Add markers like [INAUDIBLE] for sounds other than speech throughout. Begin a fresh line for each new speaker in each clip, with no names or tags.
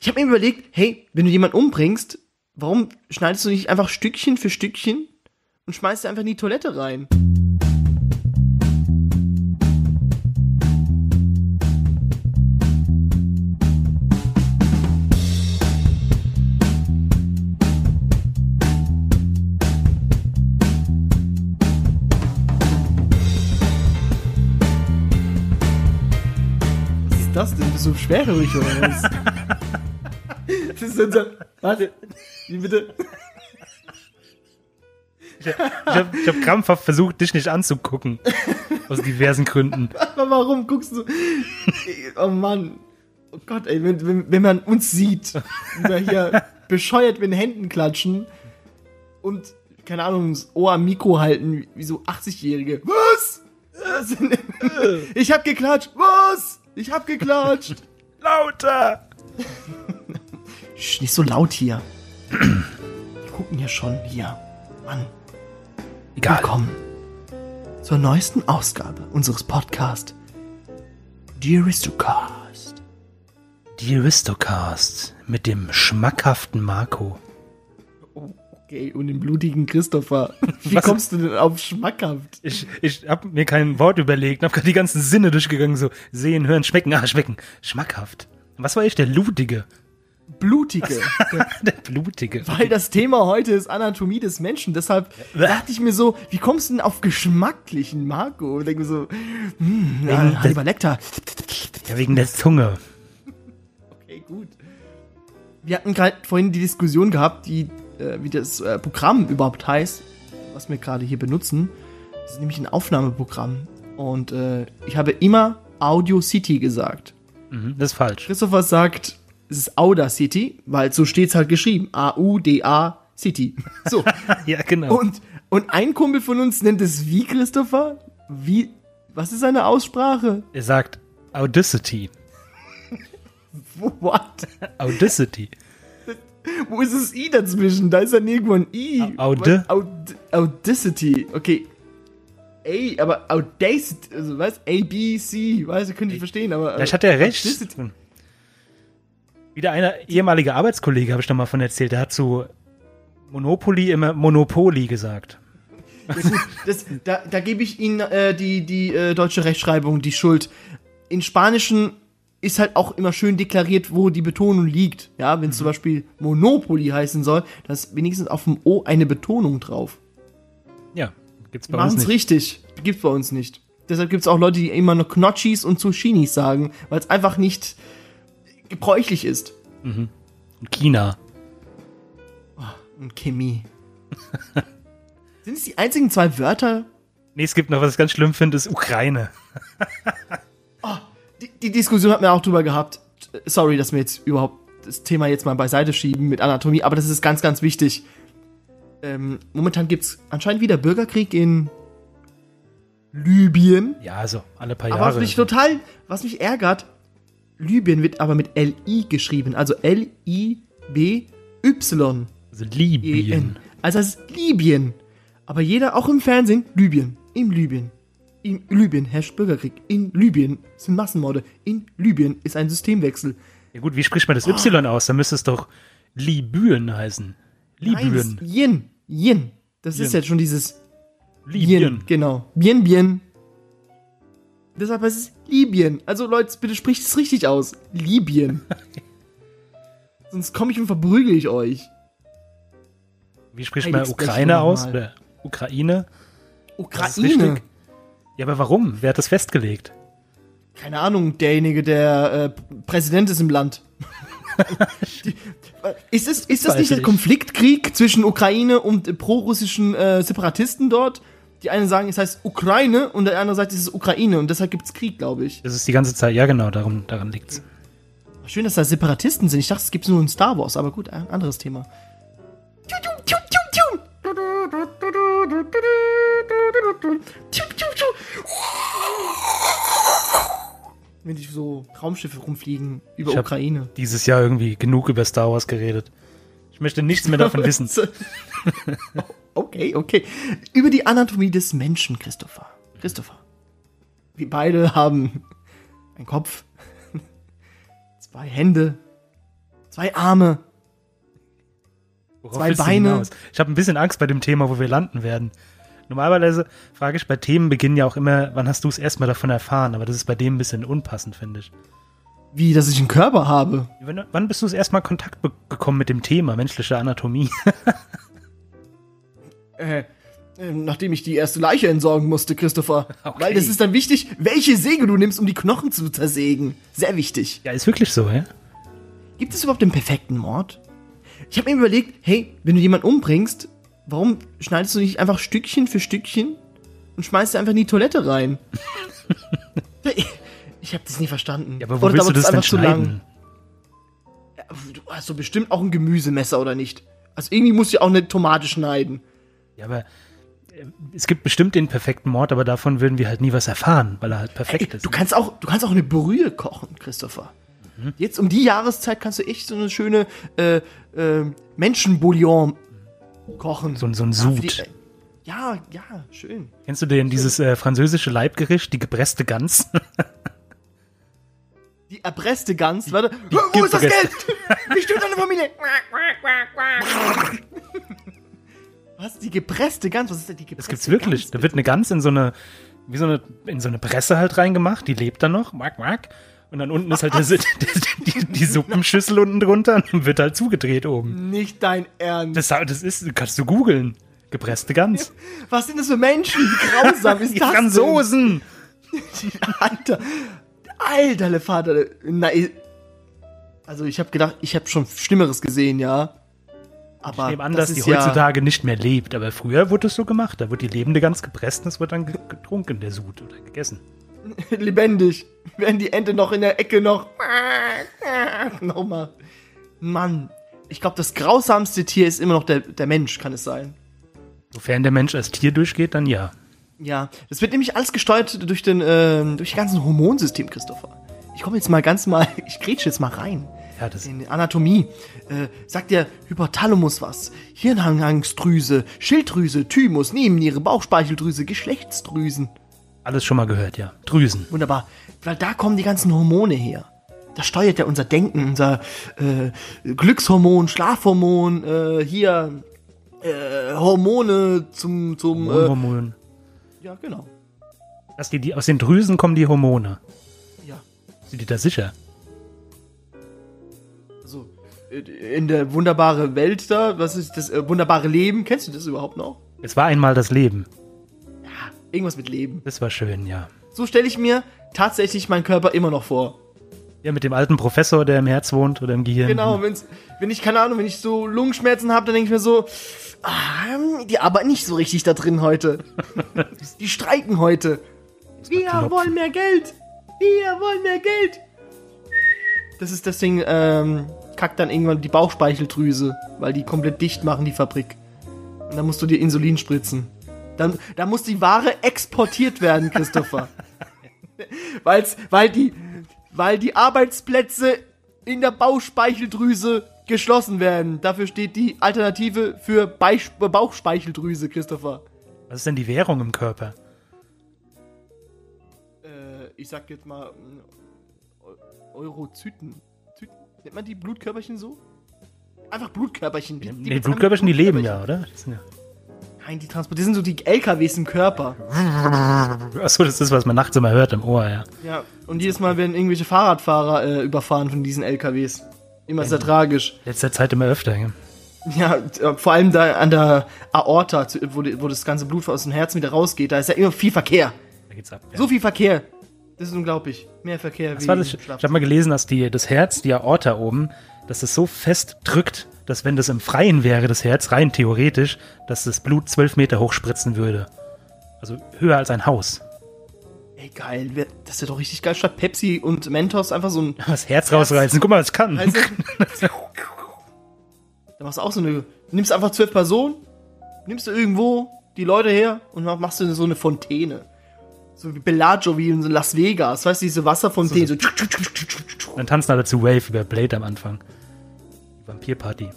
Ich habe mir überlegt, hey, wenn du jemanden umbringst, warum schneidest du nicht einfach Stückchen für Stückchen und schmeißt einfach in die Toilette rein? Was ist das denn? Bist du schwerhörig oder was? [LAUGHS] das ist unser. Warte, wie bitte?
Ich habe ich hab krampfhaft versucht, dich nicht anzugucken. Aus diversen Gründen.
Aber warum guckst du? Oh Mann. Oh Gott, ey, wenn, wenn, wenn man uns sieht, wie wir hier bescheuert mit den Händen klatschen und, keine Ahnung, das Ohr am Mikro halten, wie so 80-Jährige. Was? Ich hab geklatscht. Was? Ich hab geklatscht.
Lauter!
Sch, nicht so laut hier. Wir gucken ja schon hier. Mann.
Egal.
Willkommen zur neuesten Ausgabe unseres Podcasts. The Aristocast.
Die Aristocast mit dem schmackhaften Marco.
Okay, und dem blutigen Christopher. Wie
Was?
kommst du denn auf schmackhaft?
Ich, ich habe mir kein Wort überlegt, habe gerade die ganzen Sinne durchgegangen, so sehen, hören, schmecken, ah, schmecken, schmackhaft. Was war ich, der Lutige?
Blutige. [LAUGHS]
Der Blutige.
Weil das Thema heute ist Anatomie des Menschen. Deshalb dachte ich mir so, wie kommst du denn auf geschmacklichen Marco? Und denke mir so, hm, ja, Hannibal Lecter.
Ja, wegen der Zunge.
Okay, gut. Wir hatten gerade vorhin die Diskussion gehabt, die, äh, wie das äh, Programm überhaupt heißt, was wir gerade hier benutzen. Das ist nämlich ein Aufnahmeprogramm. Und äh, ich habe immer Audio City gesagt.
Mhm, das ist falsch.
Christopher sagt, es ist Audacity, weil so steht's halt geschrieben. A-U-D-A City. So. [LAUGHS]
Ja, genau.
und, und ein Kumpel von uns nennt es wie, Christopher? Wie, was ist seine Aussprache?
er sagt Audacity. [LAUGHS]
What?
Audacity.
Wo ist das I dazwischen? Da ist ja nirgendwo ein I.
Aude?
Aud Audacity. Okay. A, aber Audacity, also was? A, B, C, weiß ich, könnte ich verstehen, aber.
Vielleicht hat er recht.
Audacity.
Wieder einer ehemalige Arbeitskollege, habe ich noch mal von erzählt, der hat zu Monopoly immer Monopoly gesagt.
Ja, gut, das, da, da gebe ich Ihnen äh, die, die äh, deutsche Rechtschreibung die Schuld. In Spanischen ist halt auch immer schön deklariert, wo die Betonung liegt. Ja, wenn es zum Beispiel Monopoly heißen soll, da ist wenigstens auf dem O eine Betonung drauf.
Ja, gibt's
Die
bei uns
machen es
nicht.
richtig. Gibt's bei uns nicht. Deshalb gibt's auch Leute, die immer noch Knotschis und Zuschinis sagen, weil es einfach nicht gebräuchlich ist.
Und China.
Und Chemie. [LAUGHS] Sind es die einzigen zwei Wörter?
Nee, es gibt noch, was ich ganz schlimm finde, ist Ukraine. [LAUGHS]
Die, die Diskussion hat mir auch drüber gehabt. Sorry, dass wir jetzt überhaupt das Thema jetzt mal beiseite schieben mit Anatomie, aber das ist ganz, ganz wichtig. Ähm, momentan gibt's anscheinend wieder Bürgerkrieg in Libyen.
Ja, also alle paar
Aber was
Jahre.
mich total, was mich ärgert, Libyen wird aber mit L-I geschrieben, also L-I-B-Y.
also
E-N.
Libyen.
Also es ist Libyen. Aber jeder, auch im Fernsehen, Libyen. In Libyen. In Libyen herrscht Bürgerkrieg. In Libyen sind Massenmorde. In Libyen ist ein Systemwechsel.
Ja gut, wie spricht man das Y aus? Da müsste es doch Libyen heißen.
Nein, das
Libyen.
ist Yin. Yin. Das ist
Yin.
jetzt schon dieses
Libyen.
Yin. Genau. Bien, bien. Deshalb heißt es Libyen. Also Leute, bitte spricht es richtig aus. Libyen. [LAUGHS] Sonst komme ich und verprügel ich euch.
Wie spricht
Hey,
man Ukraine aus? Oder Ukraine?
Ukraine.
Ja, aber warum? Wer hat das festgelegt?
Keine Ahnung, derjenige, der äh, Präsident ist im Land. [LAUGHS] Die, äh, ist es, ist das nicht der. Konfliktkrieg zwischen Ukraine und äh, prorussischen äh, Separatisten dort? Die einen sagen, es heißt Ukraine und der andere sagt, es ist Ukraine und deshalb gibt's Krieg, glaube ich.
Das ist die ganze Zeit, ja genau, darum, daran liegt's.
Schön, dass da Separatisten sind. Ich dachte, es gibt's nur in Star Wars, aber gut, ein anderes Thema. Wenn die so Raumschiffe rumfliegen über
Ich
Ukraine.
Dieses Jahr irgendwie genug über Star Wars geredet. Ich möchte nichts mehr davon [LAUGHS] wissen. [LAUGHS]
Okay, okay. Über die Anatomie des Menschen, Christopher. Christopher. Wir beide haben einen Kopf, [LAUGHS] zwei Hände, Zwei Arme.
Worauf
Zwei Beine.
Ich habe ein bisschen Angst bei dem Thema, wo wir landen werden. Normalerweise frage ich bei Themen beginnen ja auch immer, wann hast du es erstmal davon erfahren? Aber das ist bei dem ein bisschen unpassend, finde ich.
Wie, dass ich einen Körper habe.
Wann, bist du es erstmal Kontakt be bekommen mit dem Thema menschliche Anatomie? [LAUGHS]
Äh, äh, nachdem ich die erste Leiche entsorgen musste, Christopher.
Okay.
Weil das ist dann wichtig, welche Säge du nimmst, um die Knochen zu zersägen. Sehr wichtig.
ja, ist wirklich so, ja?
Gibt es überhaupt den perfekten Mord? Ich habe mir überlegt, hey, wenn du jemanden umbringst, warum schneidest du nicht einfach Stückchen für Stückchen und schmeißt sie einfach in die Toilette rein? [LAUGHS] ich habe das nie verstanden.
Ja, aber wo
Oder
willst du
dauert
das denn
einfach zu lang?
schneiden?
Ja, Du hast doch bestimmt auch ein Gemüsemesser, oder nicht? Also irgendwie musst du ja auch eine Tomate schneiden.
Ja, aber äh, es gibt bestimmt den perfekten Mord, aber davon würden wir halt nie was erfahren, weil er halt perfekt
Ey,
ist.
du kannst auch, du kannst auch eine Brühe kochen, Christopher. Jetzt um die Jahreszeit kannst du echt so eine schöne äh, äh, Menschenbouillon kochen.
So, ein- so ein
die-
Sud.
äh, Ja, ja, schön.
Kennst du denn dieses äh, französische Leibgericht, die gepresste Gans?
Die erpresste Gans, warte. Wo wo ist das Geld? Wie stimmt deine Familie? [LAUGHS] Was? Die gepresste Gans? Was ist denn die gepresste
Das gibt's wirklich.
Gans?
Da wird eine Gans in so eine, wie so eine, in so eine Presse halt reingemacht, die lebt dann noch, mag, mag. Und dann unten ist halt [LAUGHS] die, die, die Suppenschüssel unten drunter und wird halt zugedreht oben.
Nicht dein Ernst.
Das, das ist, kannst du googeln. Gepresste Gans. [LAUGHS]
Was sind das für Menschen? Wie grausam ist [LAUGHS]
Die
das
Franzosen!
Alter. Alter, le Vater. Ich- also ich habe gedacht, ich habe schon Schlimmeres gesehen, ja. Aber
Ich nehme an,
das
dass die
ist ja-
heutzutage nicht mehr lebt, aber früher wurde es so gemacht. Da wurde die lebende Gans gepresst und es wird dann ge- getrunken, der Sud oder gegessen. [LAUGHS]
lebendig. Während die Ente noch in der Ecke noch. [LAUGHS] Nochmal. Mann. Ich glaube, das grausamste Tier ist immer noch der, der Mensch, kann es sein.
Sofern der Mensch als Tier durchgeht, dann ja.
Ja, das wird nämlich alles gesteuert durch den, ähm, durch das ganze Hormonsystem, Christopher. Ich komme jetzt mal ganz mal, [LAUGHS] ich grätsche jetzt mal rein.
Ja, das,
In Anatomie äh, sagt der Hypothalamus was. Hirnanhangsdrüse, Schilddrüse, Thymus, Nebenniere, Bauchspeicheldrüse, Geschlechtsdrüsen.
alles schon mal gehört, ja. Drüsen.
Wunderbar. Weil da kommen die ganzen Hormone her. Da steuert ja unser Denken, unser äh, Glückshormon, Schlafhormon, äh, hier äh, Hormone zum, zum äh,
Hormone.
ja genau.
Dass die, die, aus den Drüsen kommen die Hormone.
Ja.
Sind die da sicher?
Äh, in der wunderbare Welt da, was ist das äh, wunderbare Leben? Kennst du das überhaupt noch?
Es war einmal das Leben.
Irgendwas mit Leben.
Das war schön, ja.
So stelle ich mir tatsächlich meinen Körper immer noch vor.
Ja, mit dem alten Professor, der im Herz wohnt oder im Gehirn.
Genau, wenn's, wenn ich, keine Ahnung, wenn ich so Lungenschmerzen habe, dann denke ich mir so, ah, die arbeiten nicht so richtig da drin heute. [LAUGHS] die streiken heute. Wir wollen mehr Geld. Wir wollen mehr Geld. Das ist deswegen, ähm, kackt dann irgendwann die Bauchspeicheldrüse, weil die komplett dicht machen, die Fabrik. Und dann musst du dir Insulin spritzen. Dann, da muss die Ware exportiert werden, Christopher. [LAUGHS] Weil's, weil die, weil die Arbeitsplätze in der Bauchspeicheldrüse geschlossen werden. Dafür steht die Alternative für Beisch Bauchspeicheldrüse, Christopher.
Was ist denn die Währung im Körper?
Äh, ich sag jetzt mal mm, Eu- Eurozyten. Nennt man die Blutkörperchen so? Einfach Blutkörperchen. Die,
Nee, Blutkörperchen, die leben ja, oder? Ja.
Nein, die transportieren so die LKWs im Körper.
Achso, das ist, was man nachts immer hört im Ohr, ja.
Ja, und jedes Mal werden irgendwelche Fahrradfahrer äh, überfahren von diesen LKWs. Immer sehr tragisch.
Letzter Zeit immer öfter. Ja.
Ja, äh, vor allem da an der Aorta, wo, die, wo das ganze Blut aus dem Herzen wieder rausgeht, da ist ja immer viel Verkehr.
Da geht's ab. Ja.
So viel Verkehr. Das ist unglaublich. Mehr Verkehr
Das war das, ich habe mal gelesen, dass die, das Herz, die Aorta oben, dass es so fest drückt, dass wenn das im Freien wäre, das Herz, rein theoretisch, dass das Blut zwölf Meter hoch spritzen würde. Also höher als ein Haus.
Ey, geil. Das wäre doch richtig geil. Statt Pepsi und Mentos einfach so ein. [LAUGHS]
Das Herz rausreißen. Guck mal, was kann.
Also, [LAUGHS] da machst du auch so eine. Nimmst einfach zwölf Personen, nimmst du irgendwo die Leute her und mach- machst du so eine Fontäne. So wie Bellagio, wie in so Las Vegas. Weißt du, diese Wasserfontäne. So.
Dann tanzen alle zu Wave über Blade am Anfang. Vampirparty.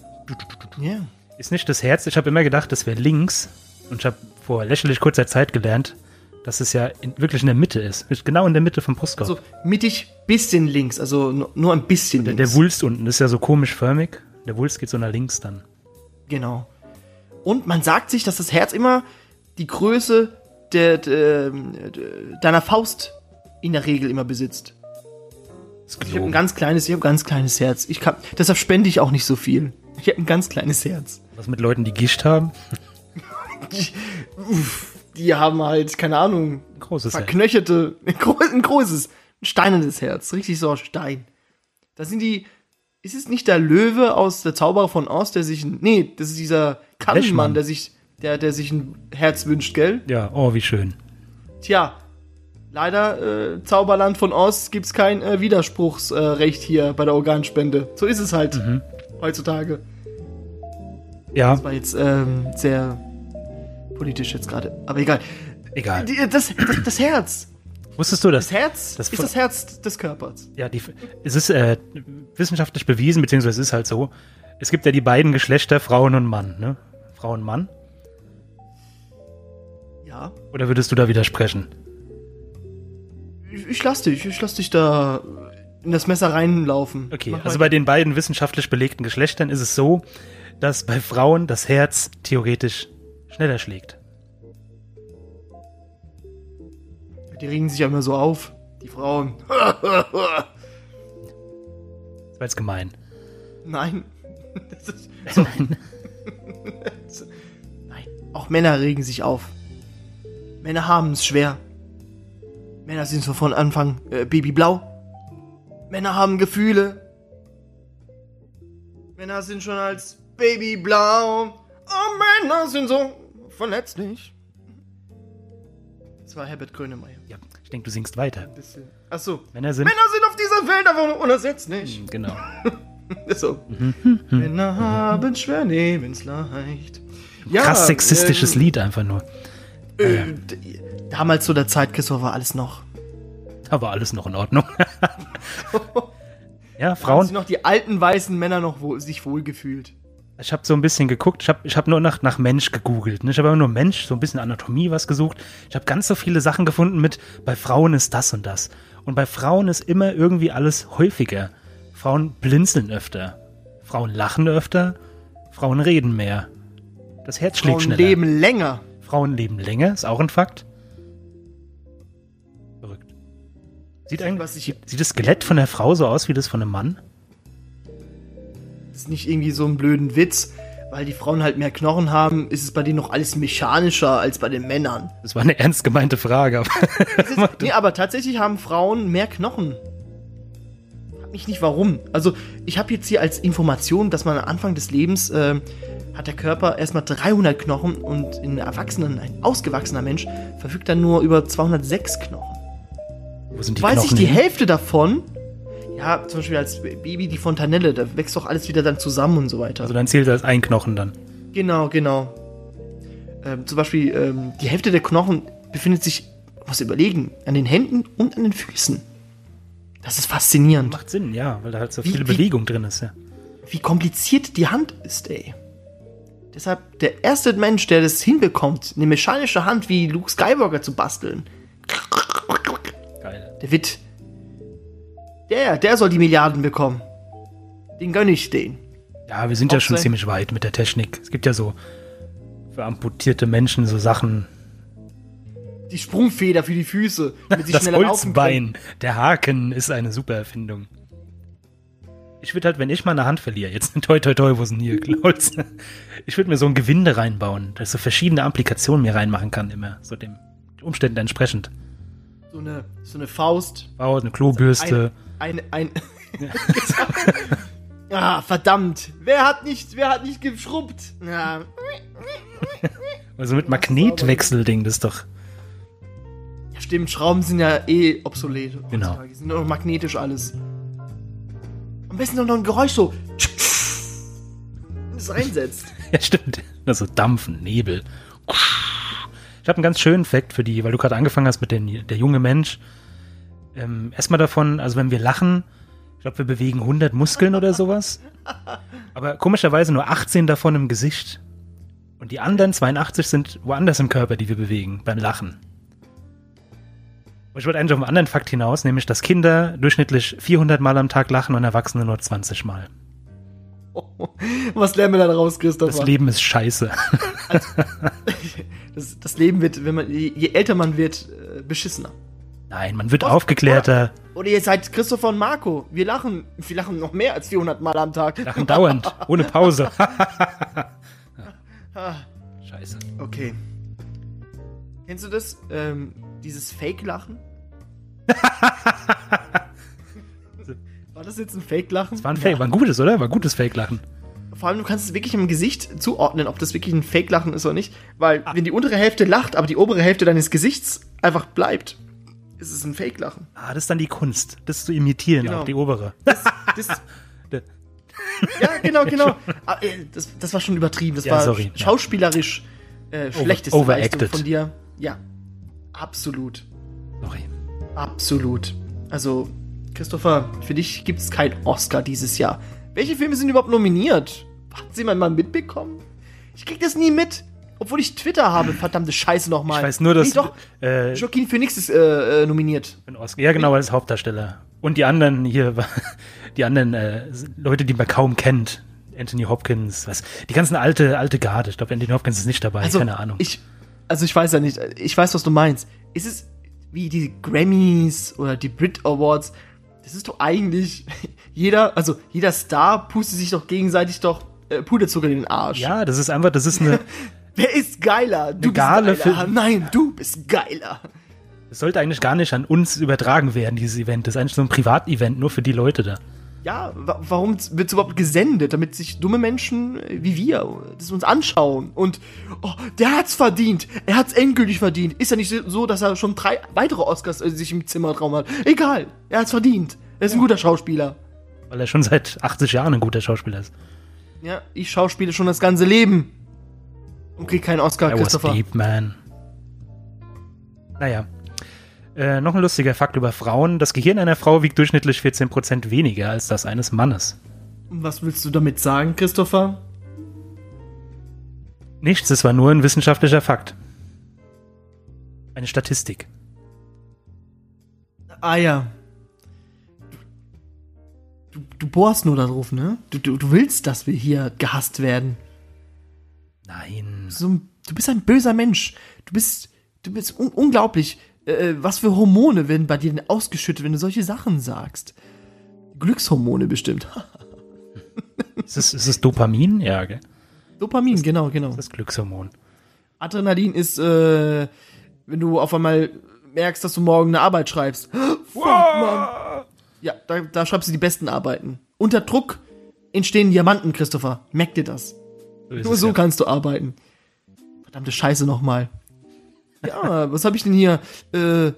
Ja.
Ist nicht das Herz. Ich habe immer gedacht, das wäre links. Und ich habe vor lächerlich kurzer Zeit gelernt, dass es ja in, wirklich in der Mitte ist. Genau in der Mitte vom Brustkorb.
Also mittig bisschen links, also nur, nur ein bisschen
der,
links.
der Wulst unten ist ja so komisch förmig. Der Wulst geht so nach links dann.
Genau. Und man sagt sich, dass das Herz immer die Größe der, der, der, deiner Faust in der Regel immer besitzt. Ich habe ein ganz kleines, ich habe ein ganz kleines Herz. Ich kann, deshalb spende ich auch nicht so viel. Ich habe ein ganz kleines Herz.
Was mit Leuten, die Gischt haben?
Die, [LAUGHS] uff, die haben halt, keine Ahnung,
Großes Herz.
verknöcherte, [LAUGHS] ein gro- ein großes, ein steinernes Herz. Richtig so aus Stein. Das sind die, ist es nicht der Löwe aus der Zauberer von Oz, der sich ein, nee, das ist dieser. Kannenmann, der sich, der, der sich ein Herz wünscht, gell?
Ja, oh, wie schön.
Tja, leider, äh, Zauberland von Oz gibt's kein äh, Widerspruchsrecht äh, Recht hier bei der Organspende. So ist es halt
Mhm.
heutzutage.
Ja,
Das war jetzt ähm, sehr politisch jetzt gerade, aber egal.
egal.
Die, das, das, das Herz.
Wusstest du das?
Das Herz
Das
ist das Herz des Körpers.
Ja, die, es ist äh, wissenschaftlich bewiesen, beziehungsweise es ist halt so. Es gibt ja die beiden Geschlechter, Frauen und Mann, ne? Frau und Mann.
Ja.
Oder würdest du da widersprechen?
Ich, ich lass dich, ich lass dich da in das Messer reinlaufen.
Okay,
Mach
also bei den beiden wissenschaftlich belegten Geschlechtern ist es so, dass bei Frauen das Herz theoretisch schneller schlägt.
Die regen sich ja immer so auf, die Frauen.
Das war jetzt gemein.
Nein. Das ist, [LAUGHS] so. Nein. [LAUGHS] Auch Männer regen sich auf. Männer haben es schwer. Männer sind so von Anfang äh, babyblau. Männer haben Gefühle. Männer sind schon als babyblau. Oh, Männer sind so verletzlich. Das war Herbert Grönemeyer.
Ja, ich denke, du singst weiter.
Bisschen. Achso.
Männer sind.
Männer sind auf dieser Welt einfach nur unersetzlich.
Genau. [LAUGHS]
So. Männer haben schwer, nehmen's leicht. Ja,
Krass sexistisches
äh,
Lied einfach nur.
Äh, d- damals zu der Zeit, Christoph, war alles noch.
Da war alles noch in Ordnung. [LAUGHS] ja,
Haben
Frauen.
sich noch die alten weißen Männer noch wohl, sich wohlgefühlt.
Ich habe so ein bisschen geguckt, ich habe ich hab nur nach, nach Mensch gegoogelt. Ne? Ich habe immer nur Mensch, so ein bisschen Anatomie was gesucht. Ich habe ganz so viele Sachen gefunden mit, bei Frauen ist das und das. Und bei Frauen ist immer irgendwie alles häufiger. Frauen blinzeln öfter. Frauen lachen öfter. Frauen reden mehr. Das Herz schlägt
Frauen
schneller.
leben länger.
Frauen leben länger, ist auch ein Fakt. Verrückt. Sieht, eigentlich,
was ich-
sieht, das Skelett von der Frau so aus wie das von einem Mann?
Das ist nicht irgendwie so ein blöden Witz, weil die Frauen halt mehr Knochen haben, ist es bei denen noch alles mechanischer als bei den Männern.
Das war eine ernst gemeinte Frage. Aber
ist, [LAUGHS] nee, aber tatsächlich haben Frauen mehr Knochen. Frag mich nicht warum. Also, ich habe jetzt hier als Information, dass man am Anfang des Lebens ähm, hat der Körper erstmal 300 Knochen und ein Erwachsenen, ein ausgewachsener Mensch, verfügt dann nur über 206 Knochen.
Wo sind die
Weiß ich
Knochen
die
hin?
Hälfte davon, ja, zum Beispiel als Baby die Fontanelle, da wächst doch alles wieder dann zusammen und so weiter.
Also dann zählt das ein Knochen dann.
Genau, genau. Ähm, zum Beispiel, ähm, die Hälfte der Knochen befindet sich, muss überlegen, an den Händen und an den Füßen. Das ist faszinierend.
Macht Sinn, ja, weil da halt so
Wie-
viel
wie-
Bewegung drin ist, ja.
Wie kompliziert die Hand ist, ey. Deshalb, der erste Mensch, der das hinbekommt, eine mechanische Hand wie Luke Skywalker zu basteln,
Geil.
der wird. Der, der soll die Milliarden bekommen. Den gönn ich den.
Ja, wir sind ja
Auch
schon
sein-
ziemlich weit mit der Technik. Es gibt ja so für amputierte Menschen so Sachen.
Die Sprungfeder für die Füße, [LAUGHS] damit sie
Das
schneller laufen können.
Holzbein, der Haken ist eine super Erfindung. Ich würde halt, wenn ich mal eine Hand verliere, jetzt [LAUGHS] toi toi toi, wo denn hier Holz? [LAUGHS] Ich würde mir so ein Gewinde reinbauen, dass ich so verschiedene Applikationen mir reinmachen kann, immer, so dem Umständen entsprechend.
So eine, so eine Faust.
Bau eine Klobürste.
Ein, ein, ein [LAUGHS] ah, verdammt. Wer hat nicht, wer hat nicht geschrubbt? Ja.
Also mit Magnetwechselding, das ist doch.
ja, stimmt, Schrauben sind ja eh obsolet.
Genau.
Die sind nur noch magnetisch alles. Am besten noch ein Geräusch so. Das reinsetzt. [LAUGHS]
Ja, stimmt. Also Dampfen, Nebel. Ich habe einen ganz schönen Fakt für die, weil du gerade angefangen hast mit den, der junge Mensch. Ähm, erstmal davon, also wenn wir lachen, ich glaube, wir bewegen 100 Muskeln oder sowas. Aber komischerweise nur 18 davon im Gesicht. Und die anderen 82 sind woanders im Körper, die wir bewegen beim Lachen. Ich wollte eigentlich auf einen anderen Fakt hinaus, nämlich, dass Kinder durchschnittlich 400 Mal am Tag lachen und Erwachsene nur 20 Mal. [LAUGHS]
Was lernen wir da raus, Christopher?
Das Leben ist scheiße. [LAUGHS]
Das, das Leben wird, wenn man, je, älter man wird, äh, beschissener.
Nein, man wird aufgeklärter,
Oder ihr seid Christopher und Marco. Wir lachen, wir lachen noch mehr als 400 Mal am Tag.
lachen dauernd, ohne Pause. [LAUGHS] Scheiße.
Okay. Kennst du das? Ähm, dieses Fake-Lachen? [LAUGHS] War das jetzt ein Fake-Lachen?
War ein Fake, war ein gutes, oder? War ein gutes Fake-Lachen.
Vor allem, du kannst es wirklich im Gesicht zuordnen, ob das wirklich ein Fake-Lachen ist oder nicht. Weil, wenn die untere Hälfte lacht, aber die obere Hälfte deines Gesichts einfach bleibt, ist es ein Fake-Lachen.
Ah, das ist dann die Kunst, das zu imitieren,
Genau.
auch die obere.
Das, [LAUGHS]
Der-
ja, genau, genau. [LAUGHS] Ah, äh, das, das war schon übertrieben. Das
Ja,
war
sorry,
sch-
ja.
schauspielerisch äh, schlechteste
overacted.
Leistung von dir. Ja, absolut.
Sorry.
Absolut. Also, Christopher, für dich gibt es keinen Oscar dieses Jahr. Welche Filme sind überhaupt nominiert? Hat jemand mal mitbekommen? Ich krieg das nie mit. Obwohl ich Twitter habe, verdammte Scheiße nochmal.
Ich weiß nur, dass
Nee, doch,
äh,
Joaquin Phoenix ist äh, äh, nominiert.
ein Oscar. Ja, genau, als Hauptdarsteller. Und die anderen hier, [LAUGHS] die anderen äh, Leute, die man kaum kennt. Anthony Hopkins, was, die ganzen alte, alte Garde. Ich glaube, Anthony Hopkins ist nicht dabei,
Also,
keine Ahnung.
Ich, also ich weiß ja nicht, ich weiß, was du meinst. Ist es wie die Grammys oder die Brit Awards? Das ist doch eigentlich [LAUGHS] jeder, also jeder Star pustet sich doch gegenseitig doch äh, Puderzucker in den Arsch.
ja, das ist einfach, das ist eine, [LAUGHS]
Wer ist geiler? Du bist geiler.
für-
Nein, du bist geiler.
das sollte eigentlich gar nicht an uns übertragen werden, dieses Event. Das ist eigentlich so ein Privatevent, nur für die Leute da.
Ja, wa warum wird es überhaupt gesendet? Damit sich dumme Menschen äh, wie wir das uns anschauen. Und oh, der hat's verdient. Er hat's endgültig verdient. Ist ja nicht so, dass er schon drei weitere Oscars äh, sich im Zimmertraum hat. Egal, er hat's verdient. Er ist ein guter Schauspieler.
Weil er schon seit 80 Jahren ein guter Schauspieler ist.
Ja, ich schauspiele schon das ganze Leben. Und krieg keinen Oscar,
was
Christopher.
deep, man. Naja. Äh, noch ein lustiger Fakt über Frauen. Das Gehirn einer Frau wiegt durchschnittlich 14% weniger als das eines Mannes.
Was willst du damit sagen, Christopher?
Nichts, es war nur ein wissenschaftlicher Fakt. Eine Statistik.
Ah ja. Du, du bohrst nur darauf, ne? Du, du, du willst, dass wir hier gehasst werden.
Nein.
so du bist ein böser Mensch. Du bist, du bist un unglaublich. Äh, was für Hormone werden bei dir denn ausgeschüttet, wenn du solche Sachen sagst? Glückshormone bestimmt. [LAUGHS]
Ist es, ist es Dopamin? Ja, gell?
Dopamin, genau, genau.
Das Glückshormon.
Adrenalin ist, äh, wenn du auf einmal merkst, dass du morgen eine Arbeit schreibst. [GASPS] Fuck, Mann. Ja, da, da schreibst du die besten Arbeiten. Unter Druck entstehen Diamanten, Christopher. Merk dir das.
So ist
Nur so
ja.
kannst du arbeiten. Verdammte Scheiße nochmal. Ja, was habe ich denn hier? Äh,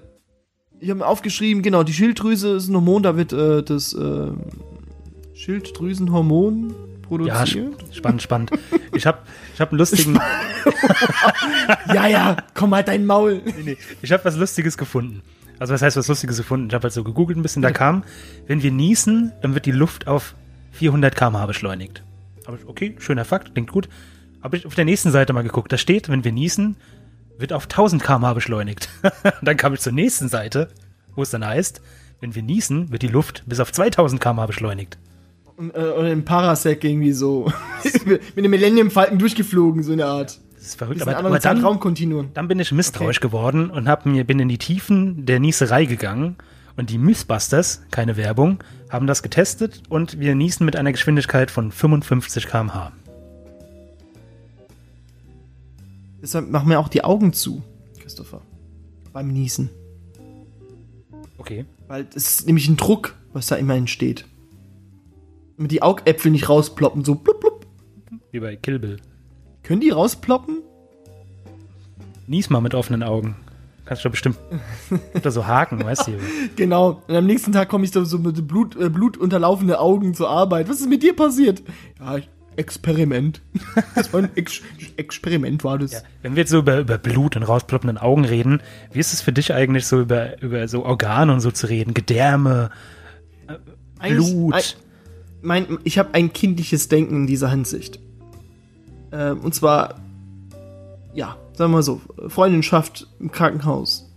ich habe mir aufgeschrieben, genau, die Schilddrüse ist ein Hormon, da wird äh, das äh, Schilddrüsenhormon
Ja,
produziert.
sp- spannend, spannend. Ich habe ich hab einen lustigen, [LAUGHS]
Ja, ja, komm halt dein Maul.
nee, ich habe was Lustiges gefunden. Also was heißt was Lustiges gefunden? Ich habe halt so gegoogelt ein bisschen. Da kam, wenn wir niesen, dann wird die Luft auf 400 km/h beschleunigt. Aber okay, schöner Fakt, klingt gut. Habe ich auf der nächsten Seite mal geguckt. Da steht, wenn wir niesen, wird auf 1000 km/h beschleunigt. [LAUGHS] dann kam ich zur nächsten Seite, wo es dann heißt, wenn wir niesen, wird die Luft bis auf 2000 km/h beschleunigt.
Und, äh, und im Parasec irgendwie so [LAUGHS] mit dem Millennium Falken durchgeflogen, so eine Art.
Das ist verrückt. Aber, aber dann. Dann bin ich misstrauisch geworden und hab mir, bin in die Tiefen der Nieserei gegangen. Und die Mythbusters, keine Werbung, haben das getestet und wir niesen mit einer Geschwindigkeit von 55 km/h.
Deshalb machen wir auch die Augen zu, Christopher. Beim Niesen.
Okay.
Weil es ist nämlich ein Druck, was da immer entsteht. Damit die Augäpfel nicht rausploppen, so blub blub.
Wie bei Kill Bill.
Können die rausploppen?
Nies mal mit offenen Augen. Kannst du bestimmt [LAUGHS] oder so haken, weißt du?
Genau. Und am nächsten Tag komme ich da so mit Blut, äh, blutunterlaufende Augen zur Arbeit. Was ist mit dir passiert? Ja, Experiment. [LAUGHS] Das war ein Ex Experiment, war das.
Ja, wenn wir jetzt so über, über Blut und rausploppenden Augen reden, wie ist es für dich eigentlich so über, über so Organe und so zu reden? Gedärme,
Eigentlich-
Blut.
ein- mein, ich habe ein kindliches Denken in dieser Hinsicht. Ähm, und zwar, ja, sagen wir mal so, Freundinschaft im Krankenhaus.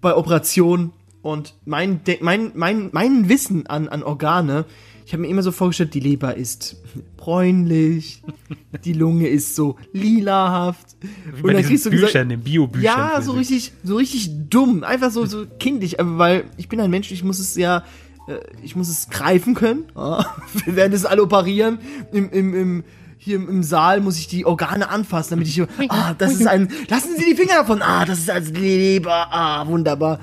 bei Operationen und mein, De mein, mein, mein Wissen an, an Organe, ich habe mir immer so vorgestellt, die Leber ist [LAUGHS] bräunlich, die Lunge ist so lilahaft.
Wie bei diesen Büchern, den Bio-Büchern.
Ja, so richtig, so richtig dumm, einfach so, so kindlich, aber weil ich bin ein Mensch, ich muss es ja, äh, ich muss es greifen können. Ja. [LAUGHS] Wir werden es alle operieren. Im, im, im, hier im, im Saal muss ich die Organe anfassen, damit ich, ah, das ist ein, lassen Sie die Finger davon, ah, das ist als Leber, ah, wunderbar.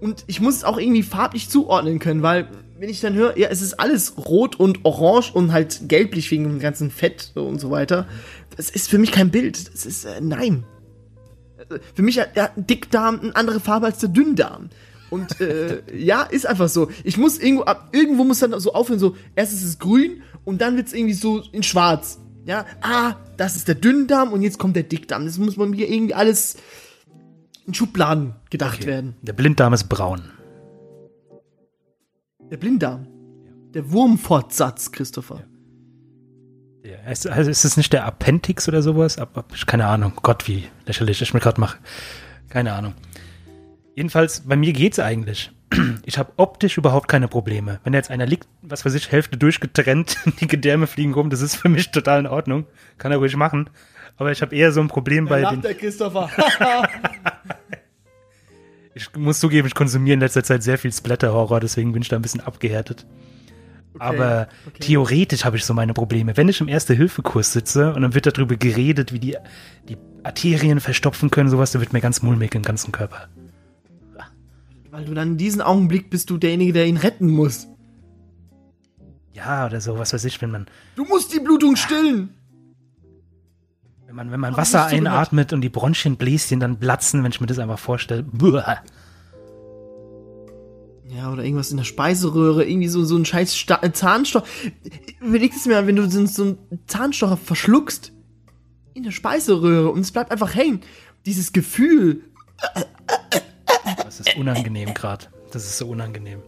Und ich muss es auch irgendwie farblich zuordnen können, weil wenn ich dann höre, ja, es ist alles rot und orange und halt gelblich wegen dem ganzen Fett und so weiter, das ist für mich kein Bild. Das ist, äh, nein. Für mich hat ja, Dickdarm eine andere Farbe als der Dünndarm. Und äh, [LAUGHS] ja, ist einfach so. Ich muss irgendwo ab, irgendwo muss dann so aufhören, so, erst ist es grün und dann wird es irgendwie so in schwarz. Ja, ah, das ist der Dünndarm und jetzt kommt der Dickdarm. Das muss man mir irgendwie alles in Schubladen gedacht
Okay.
werden.
Der Blinddarm ist braun.
Der Blinddarm. Der Wurmfortsatz, Christopher.
Ja, ist, also ist es nicht der Appendix oder sowas? Ab, ab, keine Ahnung. Gott, wie lächerlich ich mir gerade mache. Keine Ahnung. Jedenfalls, bei mir geht's eigentlich. Ich habe optisch überhaupt keine Probleme. Wenn jetzt einer liegt, was weiß ich, Hälfte durchgetrennt, [LAUGHS] die Gedärme fliegen rum, das ist für mich total in Ordnung. Kann er ruhig machen. Aber ich habe eher so ein Problem bei den.
der Christopher. [LAUGHS] [LAUGHS]
Ich muss zugeben, ich konsumiere in letzter Zeit sehr viel Splatter-Horror, deswegen bin ich da ein bisschen abgehärtet. Aber
okay.
theoretisch habe ich so meine Probleme. Wenn ich im Erste-Hilfe-Kurs sitze und dann wird darüber geredet, wie die, die Arterien verstopfen können, sowas, dann wird mir ganz mulmig im ganzen Körper.
Weil du dann in diesem Augenblick bist du derjenige, der ihn retten muss.
Ja, oder so, was weiß ich, wenn man,
Du musst die Blutung stillen.
Wenn man, wenn man
Aber
Wasser einatmet und die Bronchienbläschen dann platzen, wenn ich mir das einfach vorstelle. Buah.
Ja, oder irgendwas in der Speiseröhre, irgendwie so, so ein scheiß Sta äh, Zahnstocher. Überleg es mir wenn du so, so einen Zahnstocher verschluckst in der Speiseröhre und es bleibt einfach hängen. Dieses Gefühl,
Das ist unangenehm gerade. Das ist so unangenehm.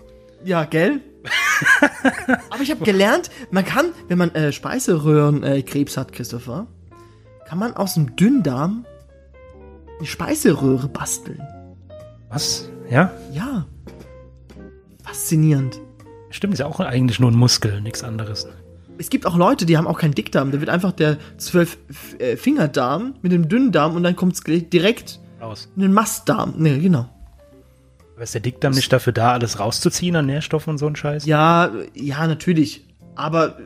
ja, gell? [LAUGHS] Aber ich habe gelernt, man kann, wenn man äh, Speiseröhrenkrebs äh, Krebs hat, Christopher, kann man aus dem Dünndarm eine Speiseröhre basteln.
Was? Ja?
Ja. Faszinierend.
Stimmt, ist ja auch eigentlich nur ein Muskel, nichts anderes.
Es gibt auch Leute, die haben auch keinen Dickdarm. Da wird einfach der zwölf äh, mit dem dünnen Darm und dann kommt es direkt
Raus.
in den Mastdarm. Ne, genau.
Aber ist der Dickdarm nicht dafür da, alles rauszuziehen an Nährstoffen und so ein Scheiß?
Ja, ja, natürlich. Aber äh,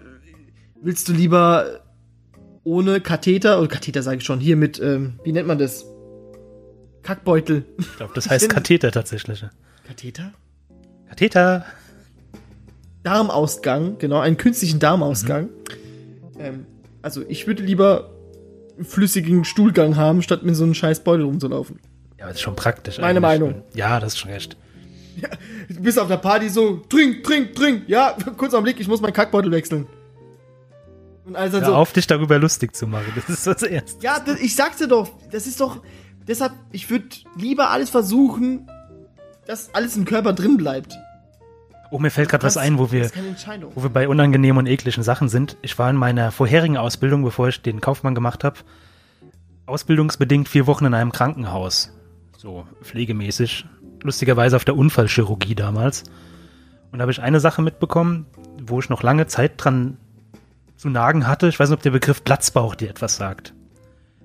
willst du lieber ohne Katheter, oder Katheter sage ich schon, hier mit, ähm, wie nennt man das? Kackbeutel.
Ich glaube, das heißt. Katheter tatsächlich.
Katheter?
Katheter.
Darmausgang, genau, einen künstlichen Darmausgang. Ähm, also ich würde lieber einen flüssigen Stuhlgang haben, statt mit so einem scheiß Beutel rumzulaufen.
Ja, das ist schon praktisch.
Meine
eigentlich.
Meinung.
Ja, das ist schon recht.
Du bist auf der Party so, trink, trink, trink. Ja, [LAUGHS] kurz am Blick, ich muss meinen Kackbeutel wechseln. Und dann
Hör
so,
auf, dich darüber lustig zu machen. Das ist das Erste.
ja, das, ich sag's dir doch, das ist doch, deshalb, ich würde lieber alles versuchen, dass alles im Körper drin bleibt.
Oh, mir fällt gerade was ein, wo wir, wo wir bei unangenehmen und ekligen Sachen sind. Ich war in meiner vorherigen Ausbildung, bevor ich den Kaufmann gemacht habe, ausbildungsbedingt vier Wochen in einem Krankenhaus. So pflegemäßig. Lustigerweise auf der Unfallchirurgie damals. Und da habe ich eine Sache mitbekommen, wo ich noch lange Zeit dran zu nagen hatte. Ich weiß nicht, ob der Begriff Platzbauch dir etwas sagt.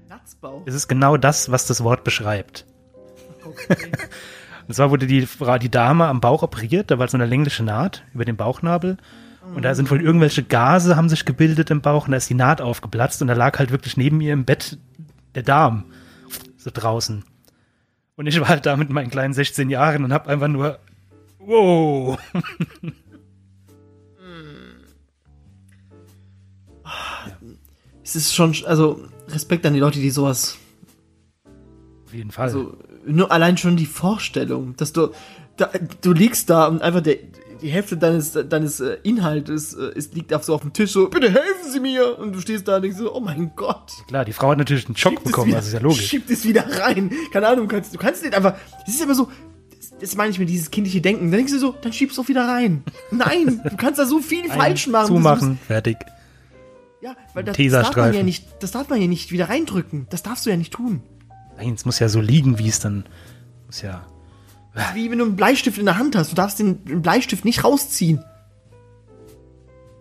Platzbau.
Es ist genau das, was das Wort beschreibt.
Okay. [LAUGHS]
Und zwar wurde die, Frau, die Dame am Bauch operiert, da war so eine längliche Naht über den Bauchnabel. Und da sind wohl irgendwelche Gase haben sich gebildet im Bauch und da ist die Naht aufgeplatzt und da lag halt wirklich neben ihr im Bett der Darm. So draußen. Und ich war halt da mit meinen kleinen 16 Jahren und hab einfach nur, wow. [LAUGHS]
es ist schon, also Respekt an die Leute, die sowas
Auf jeden Fall.
Also nur allein schon die Vorstellung, dass du da, du liegst da und einfach der, die Hälfte deines deines äh, Inhaltes äh, ist, liegt auf so auf dem Tisch so bitte helfen Sie mir und du stehst da und denkst so oh mein Gott
Klar, die Frau hat natürlich einen Schock
schiebt es
bekommen,
wieder,
das ist ja logisch.
schiebt es wieder rein keine Ahnung du kannst du kannst nicht einfach das ist immer so das, das meine ich mit dieses kindliche Denken dann denkst du so dann schiebst du auch wieder rein nein du kannst da so viel [LAUGHS] falsch machen
Zumachen, fertig.
Ja weil das, das darf man ja nicht das darf man ja nicht wieder reindrücken das darfst du ja nicht tun
Nein, es muss ja so liegen, wie es dann, muss ja
wie wenn du einen Bleistift in der Hand hast. Du darfst den Bleistift nicht rausziehen.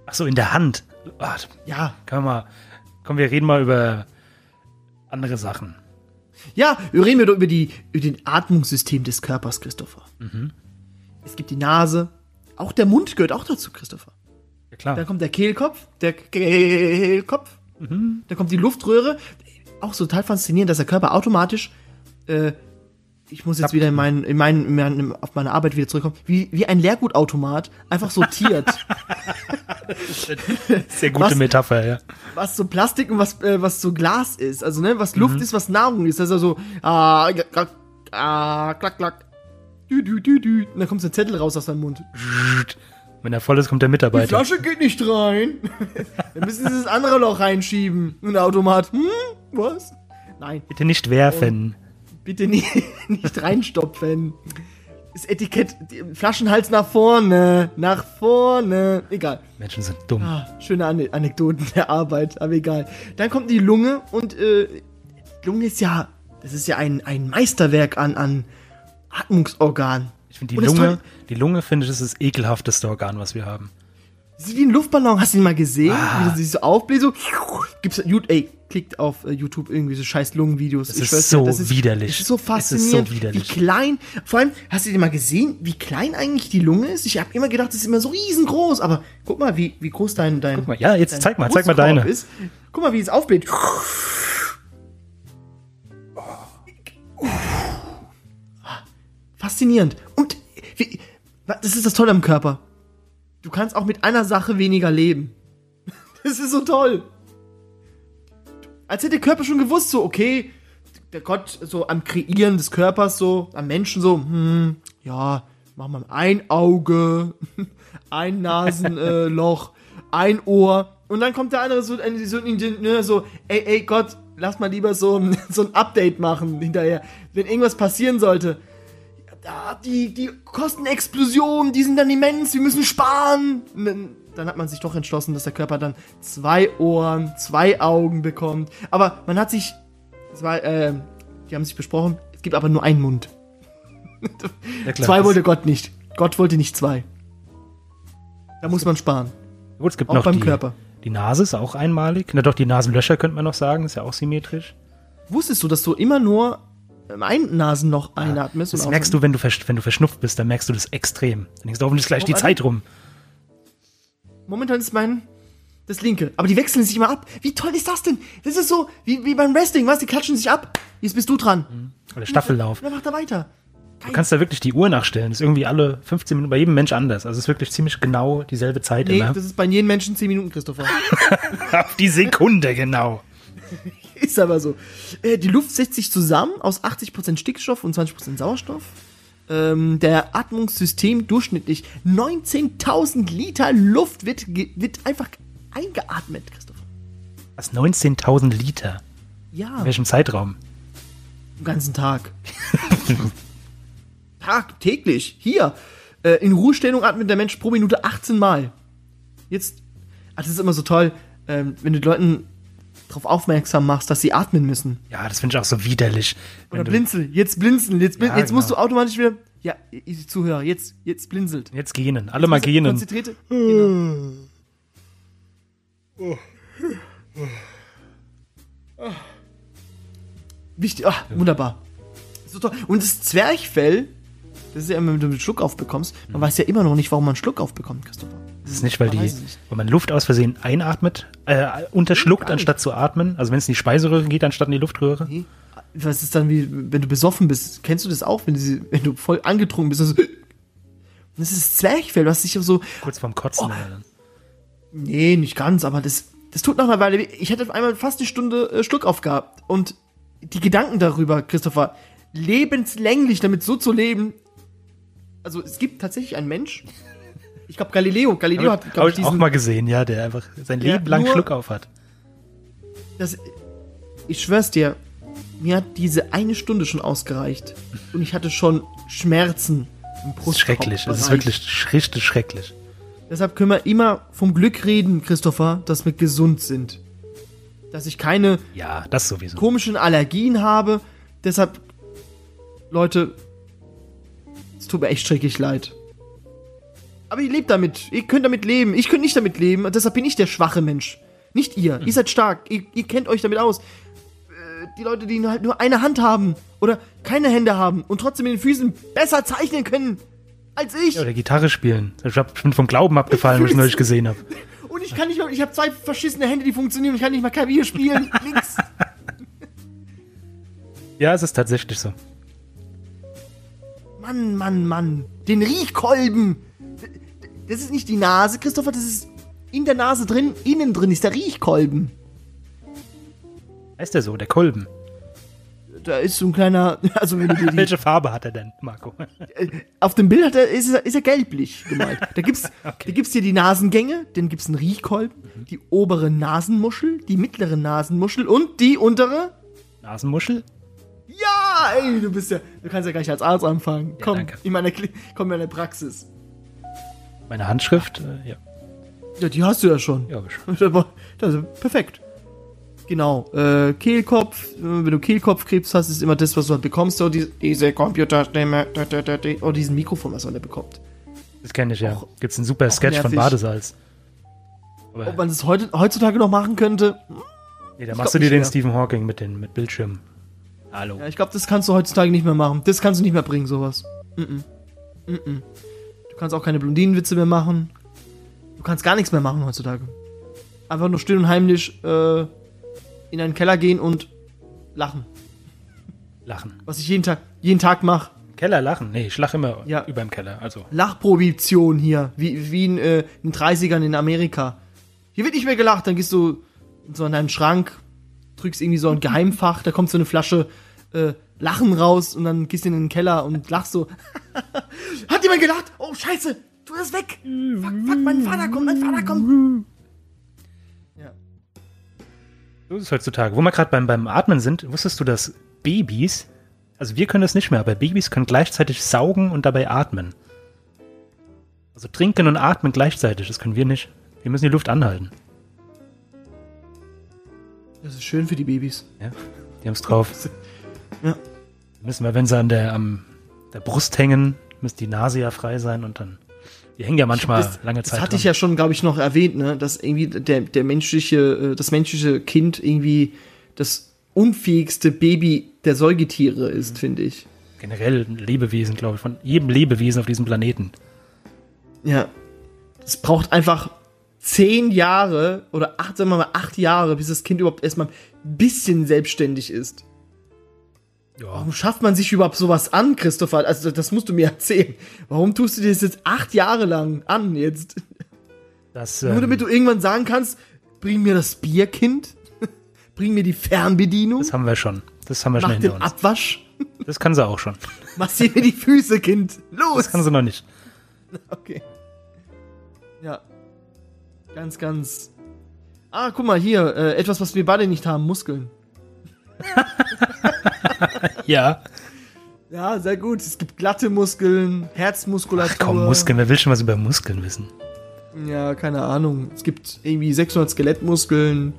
Ach so, in der Hand. Ach,
Ja.
können wir mal, komm, wir reden mal über andere Sachen.
Ja, reden wir doch über, die, über den Atmungssystem des Körpers, Christopher. Es gibt die Nase. Auch der Mund gehört auch dazu, Christopher.
Klar.
Dann kommt der Kehlkopf, der Kehlkopf. Dann kommt die Luftröhre. Auch so total faszinierend, dass der Körper automatisch, äh, ich muss jetzt
Klappt.
wieder in meinen, in meinen, in meinen, auf meine Arbeit wieder zurückkommen, wie, wie ein Leergutautomat einfach sortiert, [LAUGHS] [LAUGHS]
Sehr gute
Was?
Metapher, ja.
was so Plastik und was, äh, was so Glas ist. Also, ne, was Luft ist, was Nahrung ist. Also so, ah, klack, ah, klack, klack. Dü, dü, dü, dü. Und dann kommt so ein Zettel raus aus seinem Mund. [LAUGHS]
Wenn er voll ist, kommt der
Die
Mitarbeiter.
Flasche geht nicht rein. [LAUGHS] Dann müssen sie das andere Loch reinschieben. Und der Automat, hm, was? Nein,
Bitte nicht werfen.
bitte nie, [LAUGHS] nicht reinstopfen. Das Etikett, die- Flaschenhals nach vorne, nach vorne. Egal.
Menschen sind dumm.
Ah, schöne Ane Anekdoten der Arbeit, aber egal. Dann kommt die Lunge und äh, Lunge ist ja, das ist ja ein, ein Meisterwerk an, an Atmungsorgan.
Ich finde die Lunge, die Lunge finde ich, ist das ekelhafteste Organ, was wir haben.
Sieht wie ein Luftballon. Hast du ihn mal gesehen?
Ah.
Wie das sich so aufbläst, so. Gibt's, ey, klickt auf äh, YouTube irgendwie so scheiß Lungenvideos.
Das
Ich
ist so
das ist,
widerlich.
Das ist so
Es ist so
faszinierend,
widerlich.
wie klein. Vor allem, hast du dir mal gesehen, wie klein eigentlich die Lunge ist? Ich habe immer gedacht, das ist immer so riesengroß. Aber guck mal, wie, wie groß dein, dein,
Guck mal, ja, jetzt zeig mal, zeig mal deine.
Ist. Guck mal, wie es aufbläht. Faszinierend. Und wie, das ist das Tolle am Körper. Du kannst auch mit einer Sache weniger leben. [LAUGHS] Das ist so toll. Als hätte der Körper schon gewusst, so, okay, der Gott so am Kreieren des Körpers, so, am Menschen so, hm, ja, machen wir ein Auge, [LAUGHS] ein Nasenloch, äh, [LAUGHS] ein Ohr. Und dann kommt der andere so, äh, so, ne, so ey, ey, Gott, lass mal lieber so, so ein Update machen hinterher. Wenn irgendwas passieren sollte, da, die, die Kostenexplosion, die sind dann immens, wir müssen sparen. Dann, dann hat man sich doch entschlossen, dass der Körper dann zwei Ohren, zwei Augen bekommt. Aber man hat sich, es war, äh, die haben sich besprochen, es gibt aber nur einen Mund.
Ja, klar,
zwei wollte Gott nicht. Gott wollte nicht zwei. Da muss man sparen.
Gut, es gibt
Auch
noch
beim
die,
Körper.
die Nase ist auch einmalig. Na doch, die Nasenlöcher könnte man noch sagen, ist ja auch symmetrisch.
Wusstest du, dass du immer nur ähm, ein Nasenloch einatmest?
Das
und
merkst du, wenn du, wenn du verschnupft bist, dann merkst du das extrem. Dann denkst du, hoffentlich ist gleich die
Warum?
Zeit rum.
Momentan ist mein das linke. Aber die wechseln sich immer ab. Wie toll ist das denn? Das ist so wie, wie beim Wrestling, was? Die klatschen sich ab. Jetzt bist du dran.
Oder Staffellauf.
Und dann macht er weiter.
Du kannst da wirklich die Uhr nachstellen. Das ist irgendwie alle 15 Minuten bei jedem Mensch anders. Also es ist wirklich ziemlich genau dieselbe Zeit
Nee,
immer.
das ist bei jedem Menschen 10 Minuten, Christopher. [LAUGHS]
Auf die Sekunde, genau. [LAUGHS] [LAUGHS]
ist aber so. Äh, die Luft setzt sich zusammen aus 80% Stickstoff und 20% Sauerstoff. Ähm, der Atmungssystem durchschnittlich 19.000 Liter Luft wird, wird einfach eingeatmet, Christopher.
Was, 19.000 Liter?
Ja,
In welchem Zeitraum?
den ganzen Tag. [LAUGHS] Tag, täglich. Hier. Äh, in Ruhestellung atmet der Mensch pro Minute 18 Mal. Jetzt, ach, das ist immer so toll, ähm, wenn du Leuten darauf aufmerksam machst, dass sie atmen müssen.
Ja, das finde ich auch so widerlich.
Oder blinzel, jetzt blinzeln, jetzt, blin
Ja,
jetzt musst du
genau.
automatisch wieder, ja, ich Zuhörer, jetzt, jetzt blinzelt.
jetzt gähnen. Alle mal gähnen.
Konzentrierte. Genau. Wichtig, ah, wunderbar. So toll. Und das Zwerchfell, das ist ja immer, wenn du einen Schluck aufbekommst, man weiß ja immer noch nicht, warum man einen Schluck aufbekommt, Christopher.
Das ist nicht, weil, die, weil man Luft aus Versehen einatmet, äh, unterschluckt, anstatt zu atmen. Also wenn es in die Speiseröhre geht, anstatt in die Luftröhre.
Nee. Was ist dann wie, wenn du besoffen bist? Kennst du das auch, wenn, sie, wenn du voll angetrunken bist? Also, das ist Zwerchfell, was sich so,
Kurz vorm Kotzen.
Oh.
dann.
Nee, nicht ganz, aber das, das tut nach einer Weile weh. Ich hätte auf einmal fast eine Stunde äh, Schluck aufgehabt. Und die Gedanken darüber, Christopher, lebenslänglich damit so zu leben. Also es gibt tatsächlich einen Mensch. Ich glaube Galileo. Galileo hat, glaube
ich
ich,
auch
diesen.
mal gesehen, ja, der einfach sein Leben lang
nur-
Schluck auf hat.
Das, ich schwör's dir, mir hat diese eine Stunde schon ausgereicht. Und ich hatte schon Schmerzen im
Das ist
Brustkorb.
schrecklich. Es ist wirklich richtig schrecklich.
Deshalb können wir immer vom Glück reden, Christopher, dass wir gesund sind. Dass ich keine
Ja,
komischen Allergien habe. Deshalb, Leute, tut mir echt schrecklich leid. Aber ihr lebt damit. Ihr könnt damit leben. Ich könnte nicht damit leben. Deshalb bin ich der schwache Mensch. Nicht ihr. Ihr seid stark. Ihr, ihr kennt euch damit aus. Äh, Die Leute, die halt nur eine Hand haben oder keine Hände haben und trotzdem mit den Füßen besser zeichnen können als ich.
Ja, oder Gitarre spielen. Ich bin vom Glauben abgefallen, was ich neulich gesehen habe. [LAUGHS]
Und ich kann nicht mal, ich habe zwei verschissene Hände, die funktionieren. Ich kann nicht mal Klavier spielen. [LAUGHS] Nix.
Ja, es ist tatsächlich so.
Mann, Mann, Mann. Den Riechkolben. Das ist nicht die Nase, Christopher, das ist in der Nase drin. Innen drin ist der Riechkolben.
Heißt der so, der Kolben?
Da ist so ein kleiner, [LAUGHS] also wenn du die,
Welche Farbe hat er denn, Marco?
auf dem Bild hat er, ist, er, ist er gelblich gemalt. Da gibt's, [LAUGHS] da gibt's hier die Nasengänge, dann gibt's einen Riechkolben, die obere Nasenmuschel, die mittlere Nasenmuschel und die untere.
Nasenmuschel?
Ja, ey, du bist ja, du kannst ja gleich als Arzt anfangen. komm,
danke.
in meine, Kli- komm in meine Praxis.
Meine Handschrift? Äh, ja,
Ja, die hast du ja schon.
ja, schon. [LAUGHS]
Das war- das ist perfekt. Genau. Äh, Kehlkopf, äh, wenn du Kehlkopfkrebs hast, ist immer das, was du halt bekommst. So die, diese Computerstimme, da, oh, diesen Mikrofon, was man da bekommt.
Das kenne ich ja. Gibt's einen super Sketch von
nervig.
Badesalz.
Ob
Aber
man das heute, heutzutage noch machen könnte,
nee, da machst du dir den
mehr.
Stephen Hawking mit den mit Bildschirmen. Hallo.
ja, ich glaube, das kannst du heutzutage nicht mehr machen. Das kannst du nicht mehr bringen, sowas. Mm -mm. Mm -mm. Du kannst auch keine Blondinenwitze mehr machen. Du kannst gar nichts mehr machen heutzutage. Einfach nur still und heimlich äh, in einen Keller gehen und lachen.
Lachen.
Was ich jeden Tag, jeden Tag mache.
Keller lachen? Nee, ich lach immer
Ja.
über dem Keller. Also,
Lachprohibition hier, wie, wie in äh, in den 30ern in Amerika. Hier wird nicht mehr gelacht, dann gehst du so in deinen Schrank, drückst irgendwie so ein Geheimfach, da kommt so eine Flasche äh, Lachen raus und dann gehst du in den Keller und lachst so. [LAUGHS] Hat jemand gelacht? Oh, scheiße, tu das weg. Fuck, fuck, mein Vater kommt, mein Vater kommt. Ja.
so ist es heutzutage. Wo wir gerade beim, beim Atmen sind, wusstest du, dass Babys, also wir können das nicht mehr, aber Babys können gleichzeitig saugen und dabei atmen. Also trinken und atmen gleichzeitig, das können wir nicht. Wir müssen die Luft anhalten.
Das ist schön für die Babys.
Ja, die haben es drauf. [LAUGHS]
Ja.
Müssen wir, wenn sie an der, am, der Brust hängen, muss die Nase ja frei sein und dann. Die hängen ja manchmal
das,
lange
das
Zeit.
hatte
dran.
ich ja schon, glaube ich, noch erwähnt, ne, dass irgendwie der, der menschliche, äh, das menschliche Kind irgendwie das unfähigste Baby der Säugetiere ist,
Mhm.
finde ich.
Generell ein Lebewesen, glaube ich, von jedem Lebewesen auf diesem Planeten.
Ja. Es braucht einfach zehn Jahre oder acht, sagen wir mal acht Jahre, bis das Kind überhaupt erstmal ein bisschen selbstständig ist.
Ja,
Warum schafft man sich überhaupt sowas an, Christopher? Also, das musst du mir erzählen. Warum tust du dir das jetzt acht Jahre lang an jetzt?
das,
Nur
ähm,
damit du irgendwann sagen kannst, bring mir das Bier, Kind. [LAUGHS] bring mir die Fernbedienung.
das haben wir schon. Das haben wir schon hinter uns.
Abwasch. [LAUGHS]
Das kann sie auch schon.
Massier mir die Füße, Kind. Los.
Das kann sie noch nicht. [LAUGHS]
Okay. Ja. Ganz, ganz. Ah, guck mal hier. Äh, etwas, was wir beide nicht haben. Muskeln. [LAUGHS]
Ja.
Ja, sehr gut. Es gibt glatte Muskeln, Herzmuskulatur.
Ach komm, Muskeln. Wer will schon was über Muskeln wissen?
Ja, keine Ahnung. Es gibt irgendwie 600 Skelettmuskeln.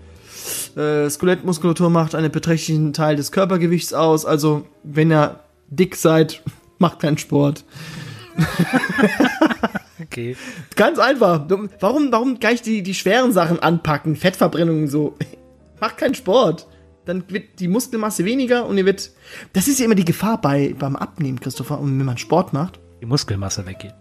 Äh, Skelettmuskulatur macht einen beträchtlichen Teil des Körpergewichts aus. Also, wenn ihr dick seid, [LAUGHS] macht keinen Sport. [LAUGHS]
Okay.
Ganz einfach. Warum, warum gleich die, die schweren Sachen anpacken? Fettverbrennung und so. Macht keinen Sport. Dann wird die Muskelmasse weniger und ihr wird. Das ist ja immer die Gefahr bei, beim Abnehmen, Christopher. Und wenn man Sport macht.
Die Muskelmasse weggeht.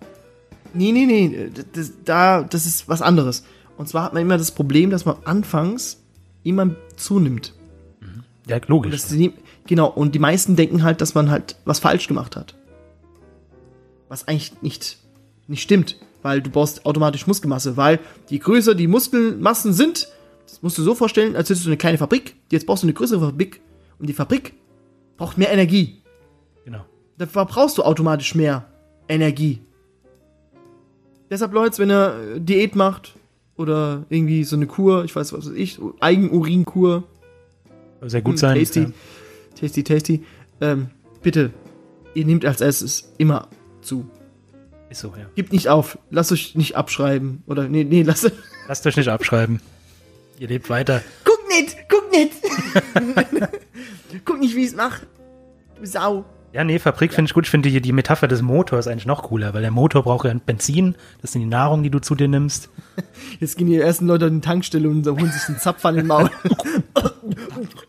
Nee, nee, nee. Das, da, das ist was anderes. Und zwar hat man immer das Problem, dass man anfangs immer zunimmt.
Ja,
Und
logisch.
ist nie, genau. Und die meisten denken halt, dass man halt was falsch gemacht hat. Was eigentlich nicht, nicht stimmt. Weil du baust automatisch Muskelmasse. Weil je größer die Muskelmassen sind, das musst du so vorstellen, als hättest du eine kleine Fabrik. Jetzt brauchst du eine größere Fabrik. Und die Fabrik braucht mehr Energie.
genau.
Da verbrauchst du automatisch mehr Energie. Deshalb, Leute, wenn ihr äh, Diät macht oder irgendwie so eine Kur, ich weiß was weiß ich, Eigenurinkur,
Soll sehr gut
hm,
sein.
tasty,
Ja.
tasty, tasty, ähm, bitte, ihr nehmt als erstes immer zu.
Ist so, ja.
Gebt nicht auf, lasst euch nicht abschreiben oder nee, nee, lasst
Lasst euch nicht abschreiben. Ihr lebt weiter.
Guck nicht, guck nicht. [LAUGHS] guck nicht, wie ich es mache. Du Sau.
Ja, nee, Fabrik finde ich gut. Ich finde die, die Metapher des Motors eigentlich noch cooler, weil der Motor braucht ja Benzin. Das sind die Nahrung, die du zu dir nimmst.
Jetzt gehen die ersten Leute an die Tankstelle und holen sich einen Zapf an den Maul.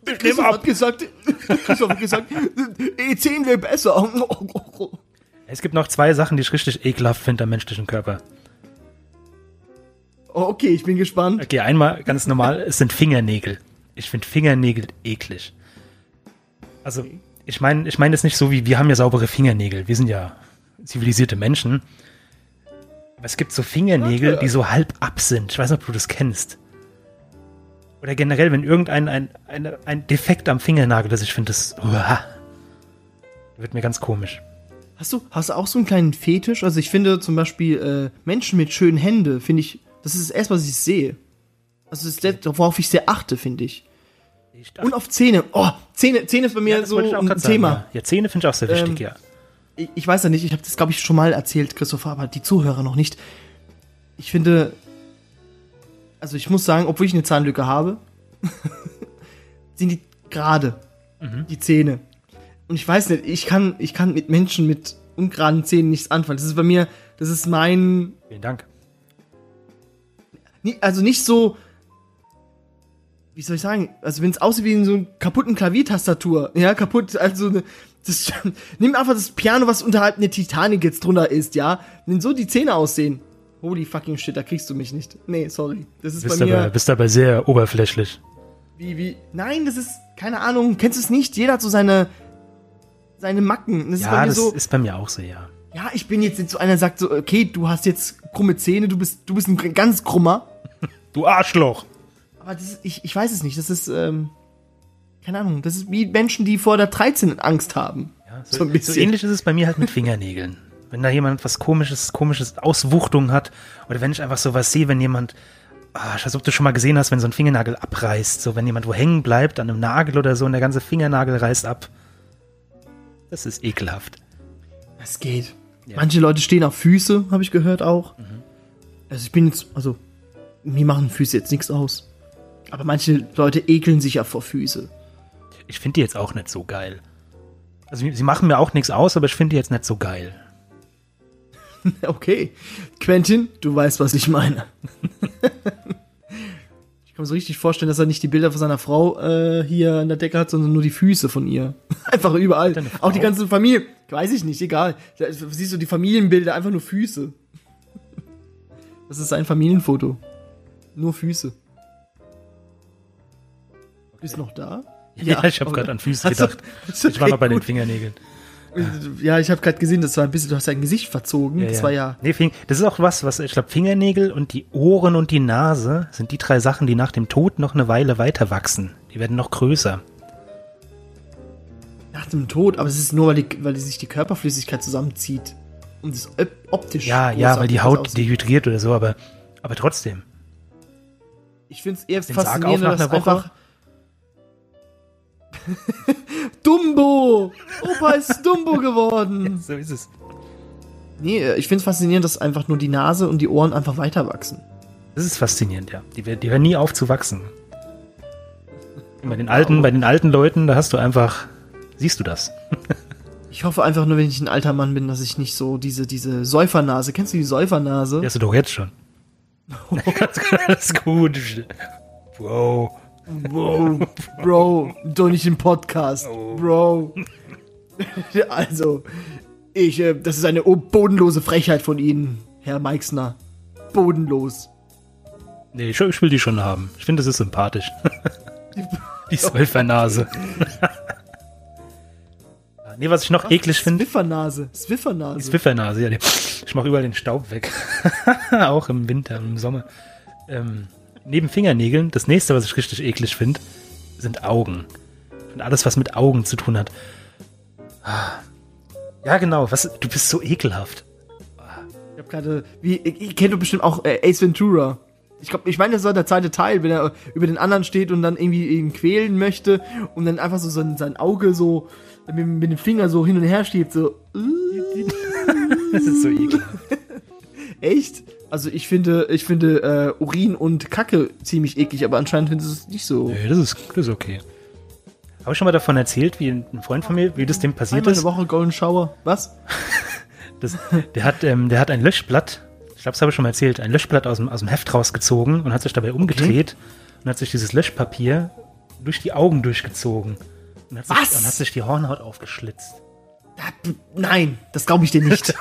Christoph hat gesagt, Christoph hat gesagt, E10 wäre besser.
Es gibt noch zwei Sachen, die ich richtig ekelhaft finde am menschlichen Körper.
Oh, okay, ich bin gespannt.
Okay, einmal ganz normal, es sind Fingernägel. Ich finde Fingernägel eklig. Also, ich meine ich meine das nicht so wie, wir haben ja saubere Fingernägel. Wir sind ja zivilisierte Menschen. Aber es gibt so Fingernägel, die so halb ab sind. Ich weiß nicht, ob du das kennst. Oder generell, wenn irgendein ein, ein, ein Defekt am Fingernagel ist, ich finde das. Uah, wird mir ganz komisch.
Hast du, hast du auch so einen kleinen Fetisch? Also ich finde zum Beispiel äh, Menschen mit schönen Händen, finde ich, das ist das erste, was ich sehe. Also das ist das, worauf ich sehr achte, finde ich.
Ich
Und auf Zähne. Oh, Zähne, Zähne ist bei mir
das
so ein
grad sagen,
Thema.
Ja. ja, Zähne finde ich auch sehr wichtig,
Ähm,
ja.
ich, ich weiß ja nicht, ich habe das, glaube ich, schon mal erzählt, Christopher, aber die Zuhörer noch nicht. Ich finde, also ich muss sagen, obwohl ich eine Zahnlücke habe, [LAUGHS] sind die gerade, die Zähne. Und ich weiß nicht, ich kann, ich kann mit Menschen mit ungeraden Zähnen nichts anfangen. Das ist bei mir, das ist mein,
Vielen Dank.
Also nicht so, wie soll ich sagen, also wenn es aussieht wie in so einer kaputten Klaviertastatur, ja, kaputt, also ne, das, [LAUGHS] nimm einfach das Piano, was unterhalb eine Titanic jetzt drunter ist, ja, wenn so die Zähne aussehen, holy fucking shit, da kriegst du mich nicht. Nee, sorry, das ist
Bist
bei
dabei,
mir,
bist dabei sehr oberflächlich.
wie, wie, nein, das ist, keine Ahnung, kennst du es nicht? Jeder hat so seine, seine Macken, das ist bei
Ja,
mir
das
so,
ist bei mir auch so, ja.
ja, ich bin jetzt nicht so einer, der sagt so, okay, du hast jetzt krumme Zähne, du bist, du bist ein ganz krummer,
Du Arschloch!
Aber das ist, ich, ich weiß es nicht. Das ist, ähm, keine Ahnung, das ist wie Menschen, die vor der 13 Angst haben.
Ja,
So
so,
ein
so, ähnlich ist es bei mir halt mit Fingernägeln. Wenn da jemand was komisches, komisches Auswuchtung hat, oder wenn ich einfach so was sehe, wenn jemand, ah, ich weiß, ob du schon mal gesehen hast, wenn so ein Fingernagel abreißt, so wenn jemand wo hängen bleibt, an einem Nagel oder so, und der ganze Fingernagel reißt ab. Das ist ekelhaft.
Es geht.
Ja.
Manche Leute stehen auf Füße, habe ich gehört auch. Also ich bin jetzt, also, mir machen Füße jetzt nichts aus. Aber manche Leute ekeln sich ja vor Füße.
Ich finde die jetzt auch nicht so geil. Also sie machen mir auch nichts aus, aber ich finde die jetzt nicht so geil. [LAUGHS]
Okay. Quentin, du weißt, was ich meine. [LAUGHS] ich kann mir so richtig vorstellen, dass er nicht die Bilder von seiner Frau äh, hier an der Decke hat, sondern nur die Füße von ihr. [LAUGHS] Einfach überall. Auch die ganze Familie. Weiß ich nicht, egal. Da siehst du die Familienbilder, einfach nur Füße. Das ist ein Familienfoto. Nur Füße. Bist du noch da?
Ja, ich habe
okay.
gerade an Füße gedacht.
ist [LAUGHS]
Ich war
okay,
noch bei den
gut.
Fingernägeln.
Ja, ich habe gerade gesehen, das war ein bisschen, du hast dein Gesicht verzogen. das war ja.
Nee, Fing das ist auch was, was ich glaube, Fingernägel und die Ohren und die Nase sind die drei Sachen, die nach dem Tod noch eine Weile weiter wachsen. Die werden noch größer.
Nach dem Tod, aber es ist nur, weil, die, weil die sich die Körperflüssigkeit zusammenzieht. Und es op- optisch.
Ja, ja, weil die Haut
aussieht.
dehydriert oder so, aber, aber trotzdem.
Ich finde es eher
den
faszinierend, dass einfach. [LAUGHS] Dumbo! Opa ist Dumbo geworden! [LAUGHS]
So ist es.
Nee, äh, ich finde es faszinierend, dass einfach nur die Nase und die Ohren einfach weiter wachsen.
Das ist faszinierend, ja. Die, werden- die hören nie auf zu wachsen. Bei den alten, bei den alten Leuten, da hast du einfach, siehst du das. [LAUGHS]
Ich hoffe einfach nur, wenn ich ein alter Mann bin, dass ich nicht so diese, diese Säufernase, kennst du die Säufernase?
Die hast du doch jetzt schon. Alles gut. Wow.
Wow, Bro, doch nicht im Podcast, Bro. [LAUGHS] Also, ich, äh, das ist eine bodenlose Frechheit von Ihnen, Herr Meixner. Bodenlos.
Nee, ich, ich will die schon haben. Ich finde, das ist sympathisch. [LAUGHS] die Säufernase. [LAUGHS] nee, was ich noch eklig finde,
Swiffernase, Swiffernase.
die Zwiffernase. Ja, ich mache überall den Staub weg. [LAUGHS] Auch im Winter, im Sommer. Ähm, neben Fingernägeln, das nächste, was ich richtig eklig finde, sind Augen. Und alles, was mit Augen zu tun hat. Ah. Ja, genau. Was, du bist so ekelhaft.
Ich hab gerade, wie, ihr kennt doch bestimmt auch äh, Ace Ventura. Ich glaube, ich meine, das war der zweite Teil, wenn er über den anderen steht und dann irgendwie ihn quälen möchte und dann einfach so sein, sein Auge so mit, mit dem Finger so hin und her schiebt, so, [LAUGHS]
Das ist so ekelhaft. [LAUGHS]
echt? Also ich finde, ich finde äh, Urin und Kacke ziemlich eklig, aber anscheinend findest du es nicht so.
Nee, das ist, das ist okay. Habe ich schon mal davon erzählt, wie ein Freund von mir, wie das dem passiert
Einmal
ist?
eine Woche Golden Shower. Was? [LAUGHS]
Das, der, hat, ähm, der hat ein Löschblatt, ich glaube, das habe ich schon mal erzählt, ein Löschblatt aus dem, aus dem Heft rausgezogen und hat sich dabei umgedreht und hat sich dieses Löschpapier durch die Augen durchgezogen. Und hat, sich,
Was?
und hat sich die Hornhaut aufgeschlitzt.
Nein, das glaube ich dir nicht.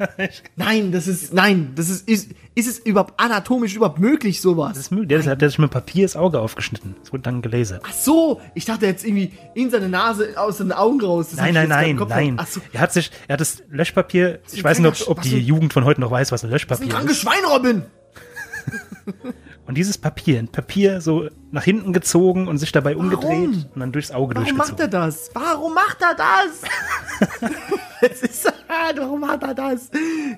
[LAUGHS] Nein, das ist, nein, das ist, ist, ist es überhaupt anatomisch überhaupt möglich, sowas?
Das ist möglich. Der, ist- hat sich mit Papier das Auge aufgeschnitten. Das wurde dann gelasert.
Ach so, ich dachte jetzt irgendwie in seine Nase, aus den Augen raus. Das
Nein, nein, nein, nein.
Ach so,
Er hat sich, er hat das Löschpapier, ich
ein
weiß nicht, ob, ob die Jugend von heute noch weiß, was ein
ein
Löschpapier
krankes
ist.
Schwein, Robin! [LAUGHS]
Und dieses Papier, ein Papier so nach hinten gezogen und sich dabei umgedreht und dann durchs Auge
Warum macht er
durchgezogen.
das? Warum macht er das? [LAUGHS] es ist, warum macht er das?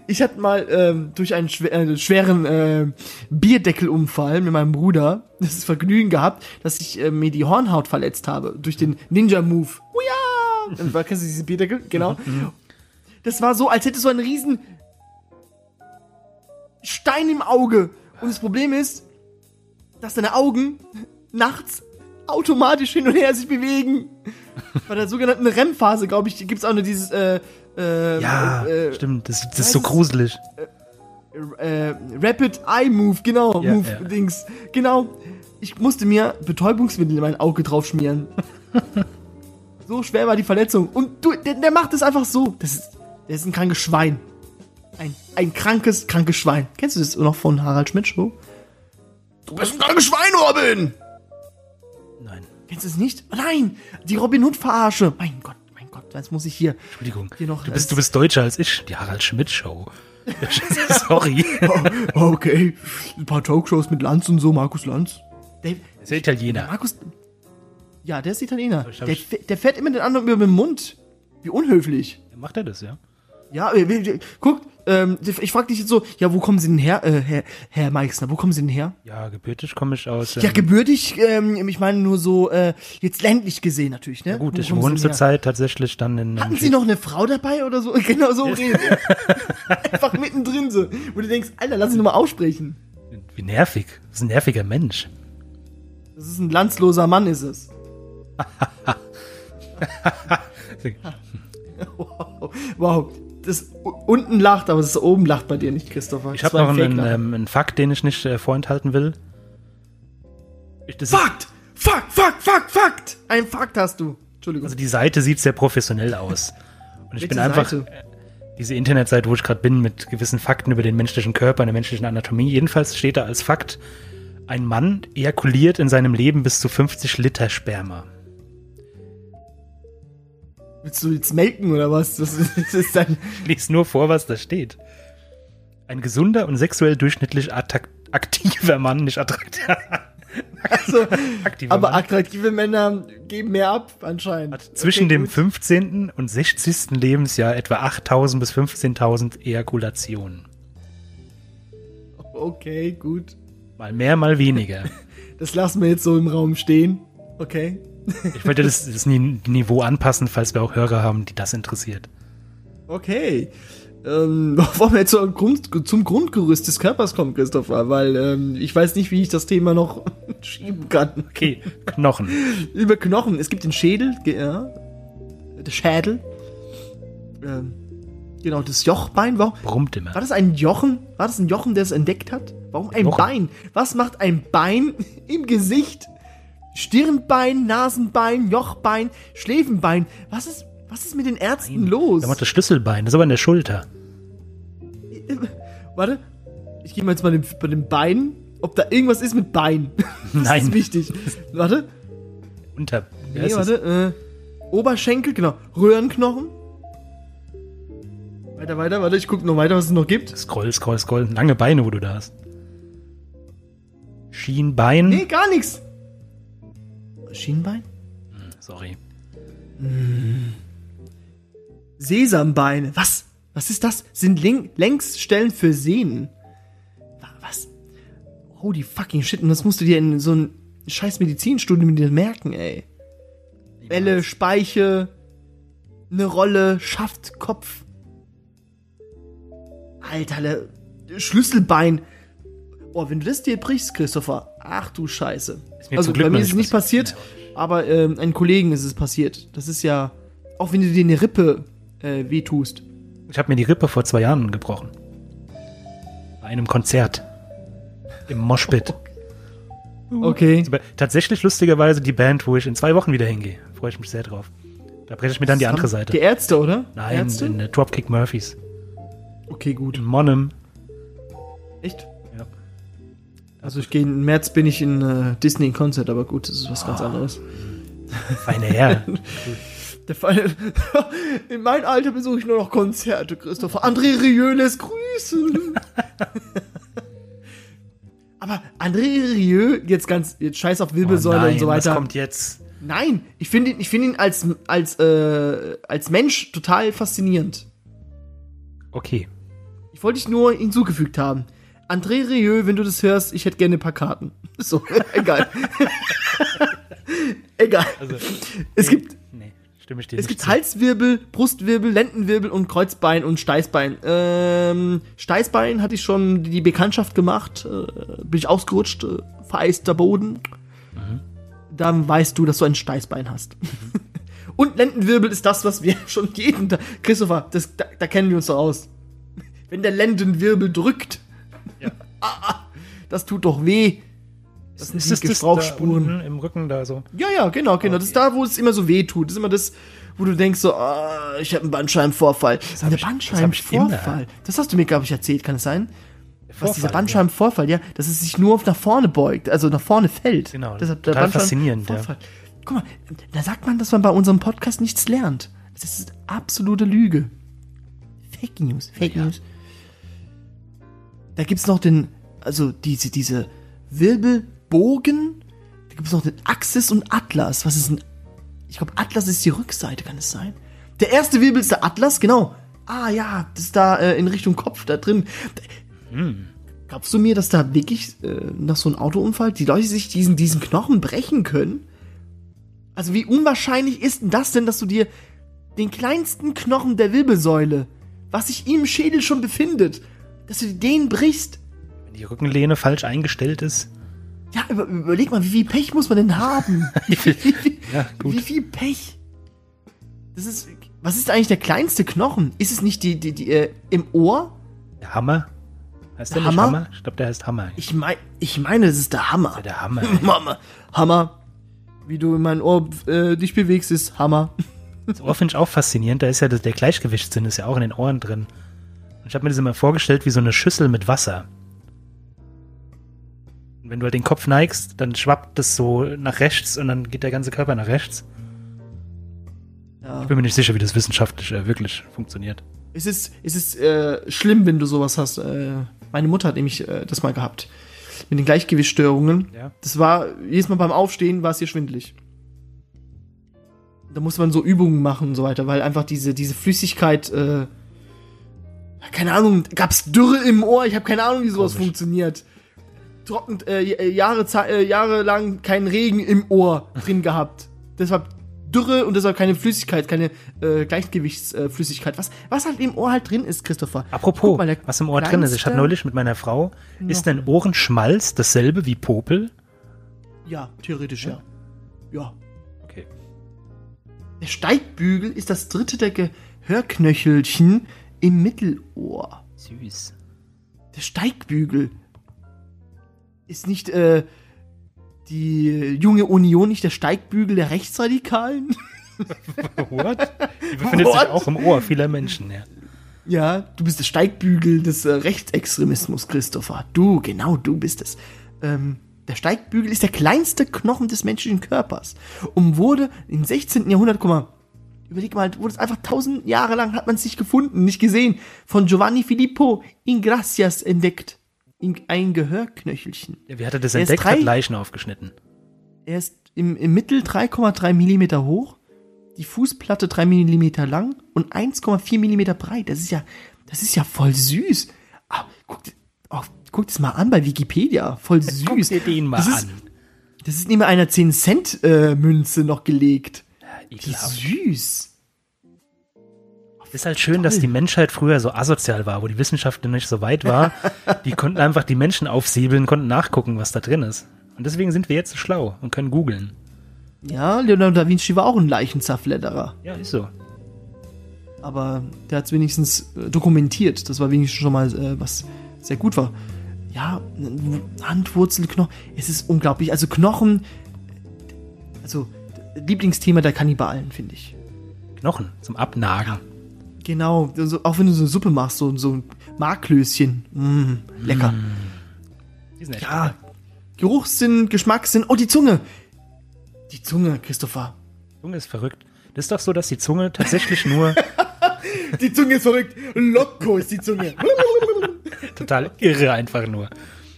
Ich hatte mal ähm, durch einen schwer, äh, schweren äh, Bierdeckelunfall mit meinem Bruder das Vergnügen gehabt, dass ich äh, mir die Hornhaut verletzt habe durch den Ninja-Move. Uja! Kennst du diese Bierdeckel? Genau. Das war so, als hättest du einen riesen Stein im Auge. Und das Problem ist, dass deine Augen nachts automatisch hin und her sich bewegen. Bei der sogenannten REM-Phase, glaube ich, gibt's auch nur dieses äh, äh,
Ja,
äh,
stimmt. Das, das ist so
es-
gruselig.
äh, Rapid Eye Move, genau,
Ja,
Move
ja.
Dings. Genau. Ich musste mir Betäubungsmittel in mein Auge drauf schmieren. [LAUGHS] so schwer war die Verletzung. Und du, der, der macht es einfach so. Das ist, der ist ein krankes Schwein. Ein, ein krankes, krankes Schwein. Kennst du das noch von Harald Schmidt Show? Du bist ein krankes Schwein, Robin!
Nein,
Kennst du es nicht? Oh Nein, die Robin Hood Verarsche. Mein Gott, mein Gott, jetzt muss ich hier.
Entschuldigung.
Hier noch
du, bist, du bist deutscher als ich. Die Harald Schmidt Show. [LAUGHS] Sorry.
Oh, okay, ein paar Talkshows mit Lanz und so, Markus Lanz. Der,
ist ja Italiener.
Markus. Ja, der ist Italiener. Der, der fährt immer den anderen über den Mund. Wie unhöflich.
Macht er das, ja?
Ja, äh, äh, guck, ähm, ich frag dich jetzt so, ja, wo kommen Sie denn her, äh, Herr, Herr Meixner, wo kommen Sie denn her?
Ja, gebürtig komme ich aus.
Ja,
ähm,
gebürtig, ähm, ich meine nur so, äh, jetzt ländlich gesehen natürlich, ne?
gut,
Wo
ich wohne zurzeit tatsächlich dann in.
Hatten Sie noch eine Frau dabei oder so? [LAUGHS] Genau so redet er. [LAUGHS] Einfach mittendrin so. Wo du denkst, Alter, lass ihn doch mal aussprechen.
Wie nervig. Das ist ein nerviger Mensch.
Das ist ein landsloser Mann, ist es. [LAUGHS] Wow. wow. Das unten lacht, aber das oben lacht bei dir nicht, Christopher.
Ich habe noch
ein
einen, ähm, einen Fakt, den ich nicht äh, vorenthalten will. Ich,
Fakt! Fakt, Fakt, Fakt, Fakt! Ein Fakt hast du. Entschuldigung.
also die Seite sieht sehr professionell aus. Und ich
Welche
bin einfach
Seite?
äh, diese Internetseite, wo ich gerade bin, mit gewissen Fakten über den menschlichen Körper und der menschlichen Anatomie. Jedenfalls steht da als Fakt, ein Mann ejakuliert in seinem Leben bis zu 50 Liter Sperma.
Willst du jetzt melken oder was? Das das ist dein.
Ich lese nur vor, was da steht. Ein gesunder und sexuell durchschnittlich aktiver Mann, nicht attraktiv.
Also,
aktiver
aber
Mann.
attraktive Männer geben mehr ab, anscheinend.
hat zwischen
Okay,
dem
gut.
15. und 60. Lebensjahr etwa 8.000 bis 15.000 Ejakulationen.
Okay, gut.
Mal mehr, mal weniger. [LAUGHS]
Das lassen wir jetzt so im Raum stehen. Okay.
Ich wollte das, das Ni- Niveau anpassen, falls wir auch Hörer haben, die das interessiert.
Okay. Ähm, [LAUGHS] wollen wir jetzt zum, Grund, zum Grundgerüst des Körpers kommen, Christopher? Weil ähm, ich weiß nicht, wie ich das Thema noch [LAUGHS] schieben kann.
Okay, Knochen.
Über Knochen. Es gibt den Schädel, ja. Der Schädel. Ähm, genau, das Jochbein. Warum,
Brummt immer.
war das ein Jochen? War das ein Jochen, der es entdeckt hat? Warum ein
Jochen.
Bein? Was macht ein Bein [LAUGHS] im Gesicht? Stirnbein, Nasenbein, Jochbein, Schläfenbein. Was ist, was ist mit den Ärzten los?
Da macht das Schlüsselbein, das ist aber an der Schulter.
Warte, ich gehe mal jetzt mal den, bei den Beinen, ob da irgendwas ist mit Bein. [LAUGHS] Das
Nein.
ist wichtig. Warte,
Unter.
nee, warte, äh, Oberschenkel, genau, Röhrenknochen. Weiter, weiter, warte, ich gucke noch weiter, was es noch gibt.
Scroll, scroll, scroll. Lange Beine, wo du da hast. Schienbein.
Nee, gar nichts. Schienbein?
Sorry.
Sesambeine. Was? Was ist das? Sind Link Längsstellen für Sehnen. Wa- Was? Holy fucking shit. Und das musst du dir in so ein scheiß Medizinstudium dir merken, ey. Bälle, Speiche, eine Rolle, Schaft, Kopf. Alter, Schlüsselbein. Oh, wenn du das dir brichst, Christopher, Ach du Scheiße. Also bei mir ist es
nicht
nicht passiert, aber ähm, einem Kollegen ist es passiert. Das ist ja, auch wenn du dir eine Rippe äh, wehtust.
Ich habe mir die Rippe vor zwei Jahren gebrochen. Bei einem Konzert. Im Moshpit. [LAUGHS]
Okay.
Aber Tatsächlich lustigerweise die Band, wo ich in zwei Wochen wieder hingehe. Freue ich mich sehr drauf. Da breche ich mir dann die andere Seite.
Die Ärzte, oder?
Nein,
Ärzte?
in äh, Dropkick Murphys.
Okay, gut.
In Monum.
Echt? Also ich gehe im März bin ich in äh, Disney in Konzert, aber gut, das ist was ganz anderes.
Feine Herr. [LAUGHS]
Der Fall, [LAUGHS] in meinem Alter besuche ich nur noch Konzerte, Christopher. André Rieu lässt grüßen. [LAUGHS] aber André Rieu, jetzt ganz, jetzt scheiß auf Wirbelsäule
Oh nein,
und so
Was
weiter.
kommt jetzt?
Nein, ich finde ihn, ich finde ihn als, als, äh, als Mensch total faszinierend.
Okay.
Ich wollte dich nur hinzugefügt haben. André Rieu, wenn du das hörst, ich hätte gerne ein paar Karten. [LAUGHS] So, egal. [LAUGHS] egal.
Also,
Es gibt,
nee, stimme ich dir
es gibt
zu.
Halswirbel, Brustwirbel, Lendenwirbel und Kreuzbein und Steißbein. Ähm, Steißbein hatte ich schon die Bekanntschaft gemacht, äh, bin ich ausgerutscht, äh, vereister Boden. Dann weißt du, dass du ein Steißbein hast. [LAUGHS] und Lendenwirbel ist das, was wir schon jeden Tag. Christopher, das, da, da kennen wir uns doch aus. Wenn der Lendenwirbel drückt,
Ja. [LAUGHS]
ah, ah, das tut doch weh. Das sind
Ist
die
das da
Gebrauchsspuren.
unten im Rücken da so?
Ja, ja, genau, genau. Das ist da, wo es immer so weh tut. Das ist immer das, wo du denkst so, ah, ich habe einen Bandscheibenvorfall.
hab
der
ich- das
Bandscheibenvorfall. Das hast du mir, glaube ich, erzählt, kann es sein? Was dieser Bandscheibenvorfall, ja, dass es sich nur nach vorne beugt, also nach vorne fällt.
Genau,
Deshalb
total faszinierend, ja.
Bandscheibenvorfall. Guck mal, da sagt man, dass man bei unserem Podcast nichts lernt. Das ist absolute Lüge. Fake News, Fake
Ja.
News. Da gibt's noch den, also diese, diese Wirbelbogen, da gibt's noch den Axis und Atlas. Was ist ein, ich glaube Atlas ist die Rückseite, kann es sein? Der erste Wirbel ist der Atlas, genau. Ah ja, das ist da äh, in Richtung Kopf, da drin. Glaubst du mir, dass da wirklich äh, nach so einem Autounfall die Leute sich diesen, diesen Knochen brechen können? Also wie unwahrscheinlich ist denn das denn, dass du dir den kleinsten Knochen der Wirbelsäule, was sich im Schädel schon befindet, dass du den brichst?
Wenn die Rückenlehne falsch eingestellt ist.
Ja, über, überleg mal, wie viel Pech muss man denn haben? [LAUGHS] wie, viel,
Ja, gut.
wie viel Pech? Das ist, was ist eigentlich der kleinste Knochen? Ist es nicht die, die, die äh, im Ohr?
Der Hammer? Heißt der,
Der
nicht
Hammer?
Hammer? Ich glaube, der heißt Hammer.
Ich mein, ich meine, das ist der Hammer.
der Hammer. [LAUGHS]
Mama, Hammer. Wie du in mein Ohr äh, dich bewegst, ist Hammer.
Das Ohr finde ich auch faszinierend. Da ist ja das, der Gleichgewichtssinn ist ja auch in den Ohren drin. Und ich habe mir das immer vorgestellt wie so eine Schüssel mit Wasser. Und wenn du halt den Kopf neigst, dann schwappt das so nach rechts und dann geht der ganze Körper nach rechts.
Ja.
Ich bin mir nicht sicher, wie das wissenschaftlich äh, wirklich funktioniert.
Es ist, es ist äh, schlimm, wenn du sowas hast. Äh, meine Mutter hat nämlich äh, das mal gehabt. Mit den Gleichgewichtsstörungen.
Ja.
Das war, jedes Mal beim Aufstehen war es ihr schwindelig. Da musste man so Übungen machen und so weiter, weil einfach diese, diese Flüssigkeit, äh, keine Ahnung, gab's Dürre im Ohr, ich habe keine Ahnung, wie sowas
Komisch.
funktioniert. Trocken, äh, Jahre, Ze- äh, jahrelang keinen Regen im Ohr drin gehabt. Deshalb Dürre und deshalb keine Flüssigkeit, keine äh, Gleichgewichtsflüssigkeit. was, was halt im Ohr halt drin ist, Christopher.
Apropos,
mal,
was im Ohr drin ist. Ich hatte neulich mit meiner Frau, ist denn Ohrenschmalz dasselbe wie Popel?
Ja, theoretisch ja. Ja.
Okay.
Der Steigbügel ist das dritte der Gehörknöchelchen im Mittelohr.
Süß.
Der Steigbügel ist nicht äh, die junge Union nicht der Steigbügel der Rechtsradikalen? [LAUGHS]
What? Die befindet sich
What?
auch im Ohr vieler Menschen, ja.
Ja, du bist der Steigbügel des äh, Rechtsextremismus, Christopher. Du, genau, du bist es. Ähm, der Steigbügel ist der kleinste Knochen des menschlichen Körpers und wurde im 16. Jahrhundert, guck mal, überleg mal, wurde es einfach tausend Jahre lang hat man es nicht gefunden, nicht gesehen, von Giovanni Filippo Ingracias entdeckt. In, ein Gehörknöchelchen.
ja wie hat er das
Er
entdeckt?
drei-
Hat Leichen aufgeschnitten.
Er ist im, im Mittel 3,3 Millimeter hoch, die Fußplatte 3 Millimeter lang und 1,4 Millimeter breit. Das ist ja, das ist ja voll süß. Ah, guck, oh, guck das mal an bei Wikipedia. Voll [LAUGHS] süß.
Guck dir den mal
das ist,
an.
Das ist neben einer 10 Cent äh, Münze noch gelegt. Wie
Ekelhaft.
süß.
Ist halt schön, dass die Menschheit früher so asozial war, wo die Wissenschaft noch nicht so weit war. [LAUGHS] Die konnten einfach die Menschen aufsäbeln, konnten nachgucken, was da drin ist. Und deswegen sind wir jetzt so schlau und können googeln.
Ja, Leonardo da Vinci war auch ein Leichenzerfledderer.
Ja, ist so.
Aber der hat es wenigstens äh, dokumentiert. Das war wenigstens schon mal äh, was sehr gut war. Ja, Handwurzel, Knochen. Es ist unglaublich. Also Knochen. Also Lieblingsthema der Kannibalen, finde ich.
Knochen zum Abnagen.
Genau, also, auch wenn du so eine Suppe machst, so, so ein Marklöschen. Mm, lecker.
Die sind echt
Ja,
lecker.
Geruchssinn, Geschmackssinn. Oh, die Zunge. Die Zunge, Christopher.
Zunge ist verrückt. Das ist doch so, dass die Zunge tatsächlich nur [LAUGHS]
Die Zunge ist verrückt. Loco ist die Zunge. [LAUGHS]
total irre einfach nur.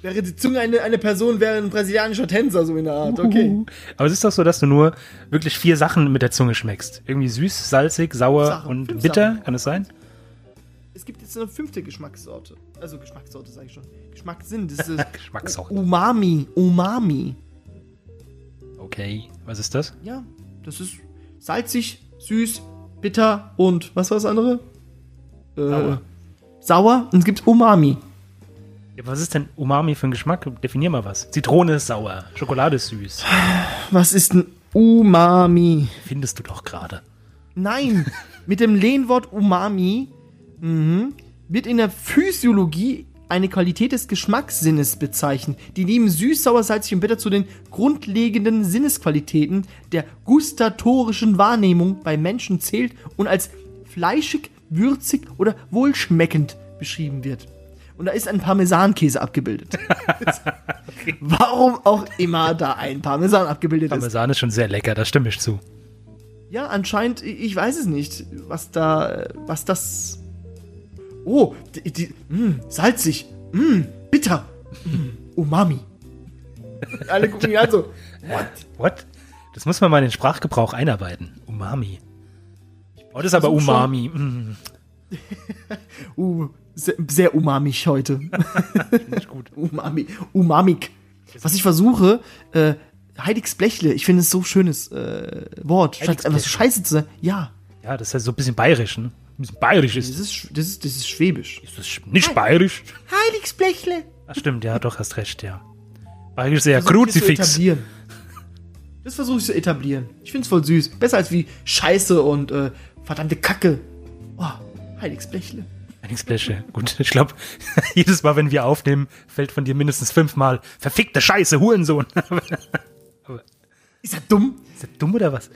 Wäre die Zunge eine, eine Person, wäre ein brasilianischer Tänzer, so in der Art. Okay. [LAUGHS]
Aber es ist doch so, dass du nur wirklich vier Sachen mit der Zunge schmeckst. Irgendwie süß, salzig, sauer
Sachen,
und bitter.
Sachen.
Kann es sein?
Es gibt jetzt eine fünfte Geschmackssorte. Also Geschmackssorte, sage ich schon. Geschmackssinn. Das ist [LAUGHS]
Geschmackssorte.
Umami. Umami.
Okay. Was ist das?
Ja, das ist salzig, süß, bitter und was war das andere? Äh,
Sauer.
Sauer. Und es gibt Umami.
Was ist denn Umami für ein Geschmack? Definier mal was. Zitrone ist sauer, Schokolade ist süß.
Was ist ein Umami?
Findest du doch gerade.
Nein, mit dem Lehnwort Umami mhm, wird in der Physiologie eine Qualität des Geschmackssinnes bezeichnet, die neben süß, sauer, salzig und bitter zu den grundlegenden Sinnesqualitäten der gustatorischen Wahrnehmung bei Menschen zählt und als fleischig, würzig oder wohlschmeckend beschrieben wird. Und da ist ein Parmesankäse abgebildet. [LAUGHS] Warum auch immer da ein Parmesan abgebildet ist.
Parmesan ist schon sehr lecker, da stimme ich zu.
Ja, anscheinend, ich weiß es nicht, was da, was das. Oh, die, die mh, salzig, mh, bitter, mh, Umami. [LAUGHS] Alle gucken ihn an so. What?
What? Das muss man mal in den Sprachgebrauch einarbeiten. Umami. Oh, das ist aber
schon.
Umami. [LAUGHS] Mm,
Uh, sehr, sehr umamig heute.
nicht gut. [LAUGHS]
Umami, umamig. Was ich versuche, äh, Heiligs Blechle, ich finde es so schönes äh, Wort, statt einfach so scheiße zu sagen. Ja,
Ja, das ist ja so ein bisschen bayerisch, ne? Ein bisschen bayerisch
das
ist.
ist, sch- das ist, das ist schwäbisch.
Ist das nicht bayerisch?
Heiligs Blechle.
Ach, stimmt, ja, doch, hast recht, ja. Bayerisch ist ja Kruzifix.
Das versuche ich zu etablieren. Ich finde es voll süß. Besser als wie Scheiße und äh, verdammte Kacke. Oh, Heiligs Blechle.
Einigspläsche. Gut, ich glaube, [LAUGHS] jedes Mal, wenn wir aufnehmen, fällt von dir mindestens fünfmal verfickte Scheiße, Hurensohn. [LAUGHS]
Ist er dumm?
ist das dumm oder was?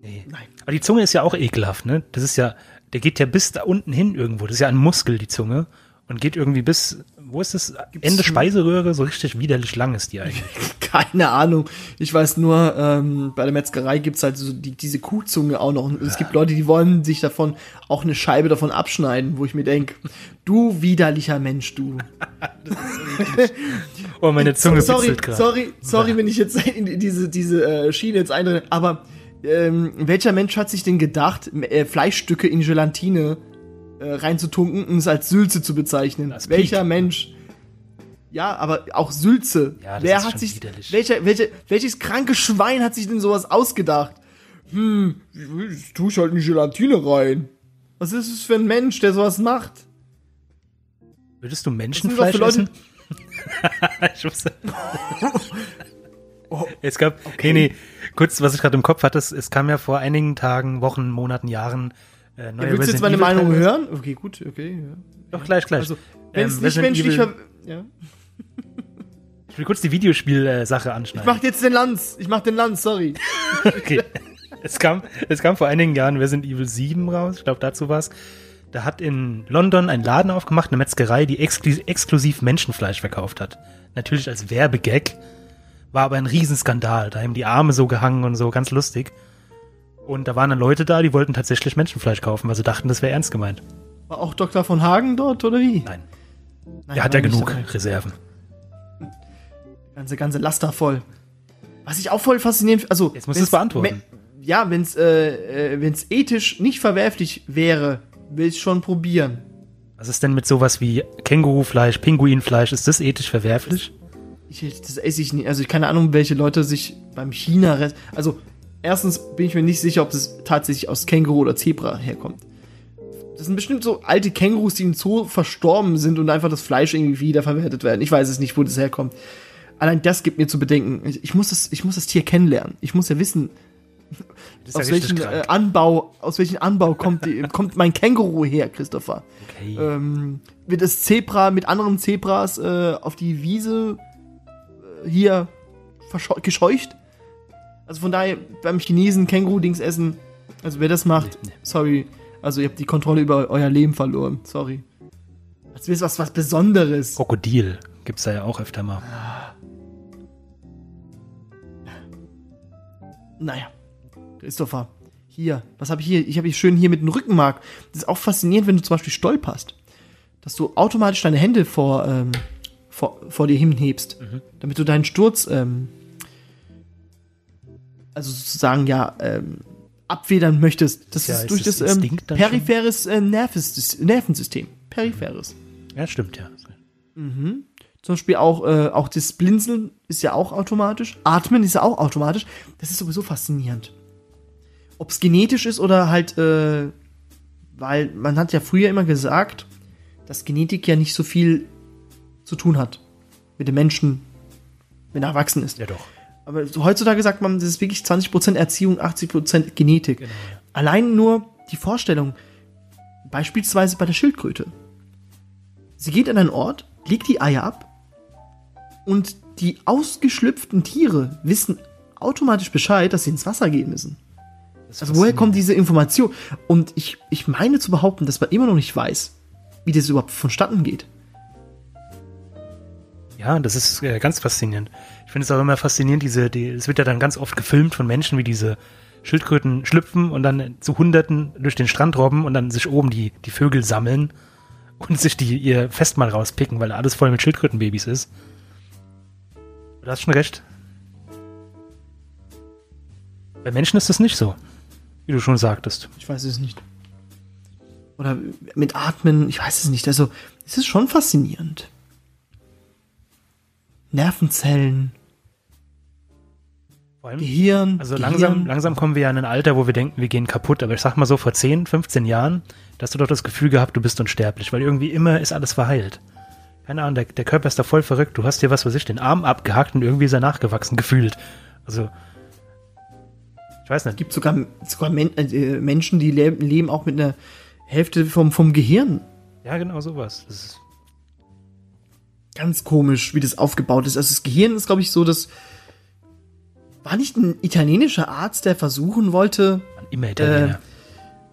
Nee.
Nein.
Aber die Zunge ist ja auch ekelhaft, ne? Das ist ja, der geht ja bis da unten hin irgendwo. Das ist ja ein Muskel, die Zunge. Und geht irgendwie bis, wo ist das? Ende Speiseröhre? So richtig widerlich lang ist die eigentlich. [LAUGHS]
Keine Ahnung. Ich weiß nur, ähm, bei der Metzgerei gibt's halt so die, diese Kuhzunge auch noch. Und es gibt Leute, die wollen sich davon auch eine Scheibe davon abschneiden, wo ich mir denk, du widerlicher Mensch, du. [LAUGHS]
Oh, meine Zunge
sorry,
gerade.
sorry, sorry, wenn ich jetzt in diese, diese äh, Schiene jetzt eindringe, aber ähm, welcher Mensch hat sich denn gedacht, äh, Fleischstücke in Gelatine äh, reinzutunken und es als Sülze zu bezeichnen?
Das
welcher. Mensch? Ja, aber auch Sülze.
Ja, das
Wer
ist
hat sich,
widerlich.
welcher, welche, welches kranke Schwein hat sich denn sowas ausgedacht? Hm, das tue ich halt in Gelatine rein. Was ist es für ein Mensch, der sowas macht?
Würdest du Menschenfleisch essen? [LAUGHS] ich muss [LAUGHS] Es gab, nee, nee, kurz, was ich gerade im Kopf hatte, es, es kam ja vor einigen Tagen, Wochen, Monaten, Jahren äh, neue
Ja, willst du jetzt meine Meinung hören? Okay, gut, okay. Ja.
Doch, gleich, gleich.
Also, wenn es
Ähm,
nicht
Resident
menschlich
Evil-
ja.
Ich will kurz die Videospiel-Sache
Ich
anschneiden.
mach jetzt den Lanz. Ich mach den Lanz, sorry. [LAUGHS]
Okay. Es kam, es kam vor einigen Jahren Resident Evil 7 raus, ich glaube dazu war's. Da hat in London ein Laden aufgemacht, eine Metzgerei, die exklu exklusiv Menschenfleisch verkauft hat. Natürlich als Werbegag, war aber ein Riesenskandal. Da haben die Arme so gehangen und so, ganz lustig. Und da waren dann Leute da, die wollten tatsächlich Menschenfleisch kaufen, weil sie dachten, das wäre ernst gemeint.
War auch Dr. von Hagen dort, oder wie?
Nein,
Nein,
er hat ja genug. Reserven.
Ganze, ganze Laster voll. Was ich auch voll faszinierend, also.
Jetzt musst
wenn's
du's beantworten.
Ja, wenn's, äh, äh, wenn's ethisch nicht verwerflich wäre, will ich schon probieren.
Was ist denn mit sowas wie Kängurufleisch, Pinguinfleisch? Ist das ethisch verwerflich?
Ich, das esse ich nicht. Also, ich keine Ahnung, welche Leute sich beim china Also, erstens bin ich mir nicht sicher, ob das tatsächlich aus Känguru oder Zebra herkommt. Das sind bestimmt so alte Kängurus, die im Zoo verstorben sind und einfach das Fleisch irgendwie wiederverwertet werden. Ich weiß es nicht, wo das herkommt. Allein das gibt mir zu bedenken. Ich, muss, das, ich muss das Tier kennenlernen. Ich muss ja wissen,
ja
aus
richtig
welchem äh. Anbau, aus welchem Anbau kommt, die, [LAUGHS] kommt mein Känguru her, Christopher?
Okay.
Ähm, wird das Zebra mit anderen Zebras äh, auf die Wiese äh, hier gescheucht? Also von daher beim Chinesen Känguru-Dings essen, also wer das macht,
Nee, nee.
sorry, also ihr habt die Kontrolle über euer Leben verloren, sorry. Das ist was, was Besonderes.
Krokodil gibt's da ja auch öfter mal.
Naja, Christopher, hier, was habe ich hier? Ich habe hier schön hier mit dem Rückenmark. Das ist auch faszinierend, wenn du zum Beispiel stolperst, dass du automatisch deine Hände vor, ähm, vor, vor dir hinhebst, damit du deinen Sturz, ähm, also sozusagen ja, ähm, abfedern möchtest. Das
Ja,
ist
ist
durch
das
das, ähm, peripheres äh, Nervensys- Nervensystem. Peripheres.
Ja, stimmt, ja.
Zum Beispiel auch, äh, auch das Blinzeln ist ja auch automatisch. Atmen ist ja auch automatisch. Das ist sowieso faszinierend. Ob es genetisch ist oder halt, äh, weil man hat ja früher immer gesagt, dass Genetik ja nicht so viel zu tun hat mit dem Menschen, wenn er erwachsen ist.
Ja, doch.
Aber heutzutage sagt man, das ist wirklich 20% Erziehung, 80% Genetik.
Genau.
Allein nur die Vorstellung, beispielsweise bei der Schildkröte. Sie geht an einen Ort, legt die Eier ab und die ausgeschlüpften Tiere wissen automatisch Bescheid, dass sie ins Wasser gehen müssen. Also woher kommt diese Information? Und ich, ich meine zu behaupten, dass man immer noch nicht weiß, wie das überhaupt vonstatten geht.
Ja, das ist äh, ganz faszinierend. Ich finde es auch immer faszinierend, diese, die, es wird ja dann ganz oft gefilmt von Menschen, wie diese Schildkröten schlüpfen und dann zu Hunderten durch den Strand robben und dann sich oben die, die Vögel sammeln und sich die ihr Festmahl rauspicken, weil alles voll mit Schildkrötenbabys ist. Du hast schon recht. Bei Menschen ist das nicht so, wie du schon sagtest.
Ich weiß es nicht. Oder mit Atmen, ich weiß es nicht. Also, es ist schon faszinierend. Nervenzellen,
Vor allem,
Gehirn.
Also
Gehirn.
langsam, langsam kommen wir ja in ein Alter, wo wir denken, wir gehen kaputt. Aber ich sag mal so, vor 10, 15 Jahren, da hast du doch das Gefühl gehabt, du bist unsterblich, weil irgendwie immer ist alles verheilt. Keine Ahnung, der, der Körper ist da voll verrückt. Du hast dir, was weiß ich, den Arm abgehackt und irgendwie ist er nachgewachsen gefühlt. Also, ich weiß nicht.
gibt sogar, sogar Men äh, Menschen, die leben, leben auch mit einer Hälfte vom, vom Gehirn.
Ja, genau sowas. Das ist,
Ganz komisch, wie das aufgebaut ist. Also das Gehirn ist, glaube ich, so, dass war nicht ein italienischer Arzt, der versuchen wollte,
immer Italiener.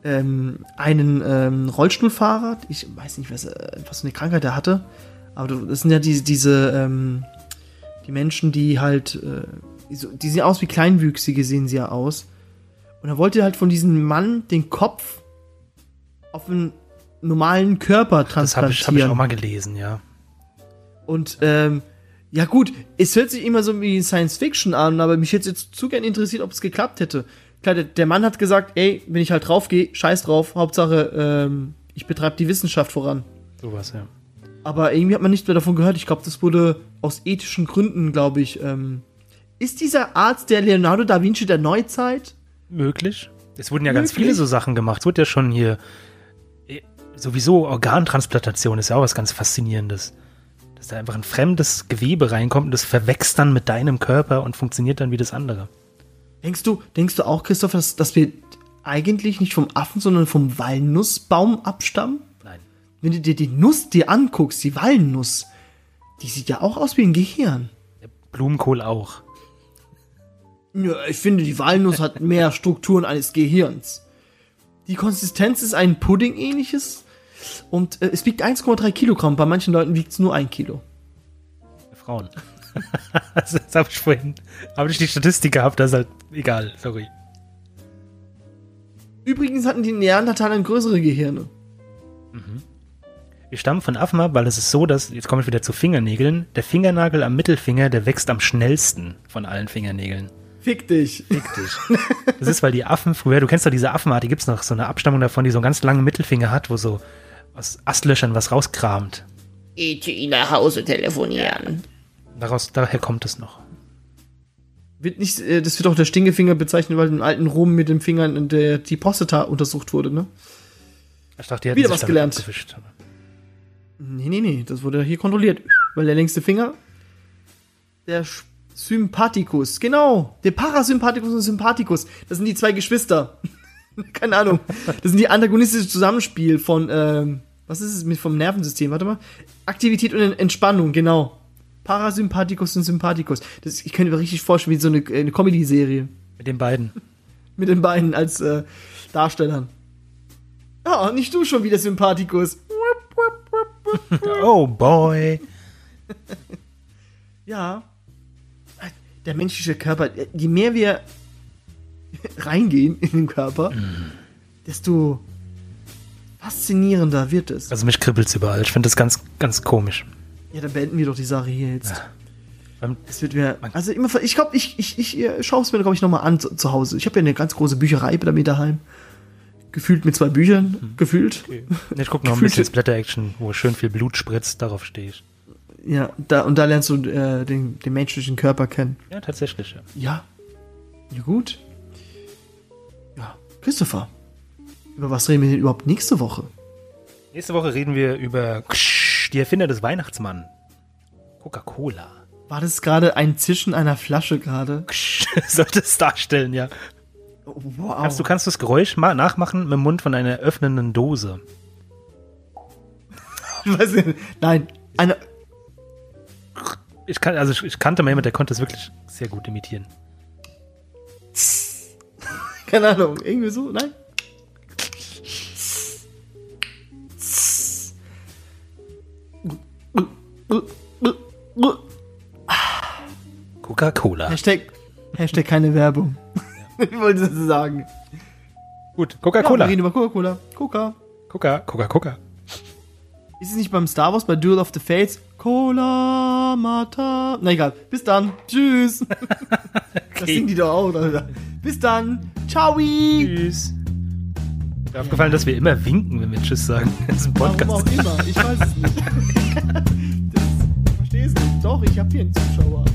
ähm, einen ähm, Rollstuhlfahrer, ich weiß nicht, was, äh, was für eine Krankheit er hatte, aber du- das sind ja die, diese, ähm, die Menschen, die halt, äh, die, so, die sehen aus wie Kleinwüchsige, sehen sie ja aus. Und er wollte halt von diesem Mann den Kopf auf einen normalen Körper
das habe
transplantieren.
ich, hab ich auch mal gelesen, ja.
Und ähm, ja gut, es hört sich immer so wie Science Fiction an, aber mich hätte jetzt zu gern interessiert, ob es geklappt hätte. Klar, der, der Mann hat gesagt, ey, wenn ich halt draufgehe, scheiß drauf, Hauptsache, ähm, ich betreibe die Wissenschaft voran.
Sowas, ja.
Aber irgendwie hat man nicht mehr davon gehört. Ich glaube, das wurde aus ethischen Gründen, glaube ich. Ähm, ist dieser Arzt der Leonardo da Vinci der Neuzeit?
Möglich. Es wurden ja ganz
Möglich.
viele so Sachen gemacht. Es wurde ja schon hier eh, sowieso Organtransplantation ist ja auch was ganz Faszinierendes. Dass da einfach ein fremdes Gewebe reinkommt und das verwächst dann mit deinem Körper und funktioniert dann wie das andere.
Denkst du, denkst du auch, Christoph, dass, dass wir eigentlich nicht vom Affen, sondern vom Walnussbaum abstammen? Wenn du dir die Nuss dir anguckst, die Walnuss, die sieht ja auch aus wie ein Gehirn.
Blumenkohl auch.
Ja, ich finde, die Walnuss hat mehr Strukturen eines Gehirns. Die Konsistenz ist ein Pudding-ähnliches und äh, es wiegt 1,3 Kilogramm. Bei manchen Leuten wiegt es nur ein Kilo.
Frauen. [LAUGHS] das habe ich vorhin, habe ich die Statistik gehabt, das ist halt egal, sorry.
Übrigens hatten die Neandertaler größere Gehirne.
Wir stammen von Affen ab, weil es ist so, dass, jetzt komme ich wieder zu Fingernägeln, der Fingernagel am Mittelfinger, der wächst am schnellsten von allen Fingernägeln.
Fick dich.
Richtig. Das ist, weil die Affen früher, du kennst doch diese Affenart, die gibt's noch, so eine Abstammung davon, die so einen ganz langen Mittelfinger hat, wo so aus Astlöchern was rauskramt.
E.T. nach Hause telefonieren.
Daraus, daher kommt es noch.
Wird nicht, äh, das wird auch der Stinkefinger bezeichnet, weil im alten Rom mit dem Finger in der, die Prostata untersucht wurde, ne?
Ich dachte, die hätten
Wieder
sich
was
damit
gelernt.
abgewischt.
Nee, nee, nee, das wurde hier kontrolliert. Weil der längste Finger Der Sympathikus, genau. Der Parasympathikus und Sympathikus. Das sind die zwei Geschwister. [LAUGHS] Keine Ahnung. Das sind die antagonistische Zusammenspiel von, ähm, was ist es mit vom Nervensystem? Warte mal. Aktivität und Entspannung, genau. Parasympathikus und Sympathikus. Das, ich könnte mir richtig vorstellen, wie so eine, eine Comedy-Serie.
Mit den beiden.
Mit den beiden als äh, Darstellern. Ah, nicht du schon wieder Sympathikus. [LAUGHS]
Oh boy.
Ja. Der menschliche Körper, je mehr wir reingehen in den Körper, desto faszinierender wird es.
Also mich kribbelt's überall. Ich finde das ganz, ganz komisch.
Ja, dann beenden wir doch die Sache hier jetzt.
Ähm,
Es wird mir, also immer, ich glaube, ich, ich, ich äh, schaue es mir, glaube ich, nochmal an zu, zu Hause. Ich habe ja eine ganz große Bücherei bei mir daheim. Gefühlt mit zwei Büchern, gefühlt.
Ich gucke noch ein bisschen Splatter-Action, wo schön viel Blut spritzt. Darauf stehe ich.
Ja, da, und da lernst du äh, den, den menschlichen Körper kennen.
Ja, tatsächlich. Ja.
Ja. Ja, gut. Ja, Christopher. Über was reden wir denn überhaupt nächste Woche?
Nächste Woche reden wir über die Erfinder des Weihnachtsmann. Coca-Cola.
War das gerade ein Zischen einer Flasche gerade? [LAUGHS]
Sollte es darstellen, ja.
Wow.
Kannst, du kannst das Geräusch mal nachmachen mit dem Mund von einer öffnenden Dose. [LAUGHS]
Weiß nicht. Nein, eine.
Ich, kann, also ich, ich kannte mal jemand, der konnte es wirklich sehr gut imitieren. [LAUGHS]
Keine Ahnung, irgendwie so, nein?
Coca-Cola.
Hashtag, Hashtag keine Werbung. [LAUGHS] ich wollte das sagen.
Gut,
Ja,
Coca-Cola.
wir reden über Coca-Cola. Coca.
Coca, Coca, Coca.
Ist es nicht beim Star Wars bei Duel of the Fates? Cola Mata. Na egal. Bis dann. Tschüss. [LAUGHS] Das singen die doch auch. Alter. Bis dann. Ciao.
Tschüss. Mir aufgefallen, dass wir immer winken, wenn wir Tschüss sagen. Das ist ein
Warum
Podcast.
auch immer. Ich weiß es nicht. [LAUGHS] Das, ich verstehe es nicht. Doch, ich habe hier einen Zuschauer.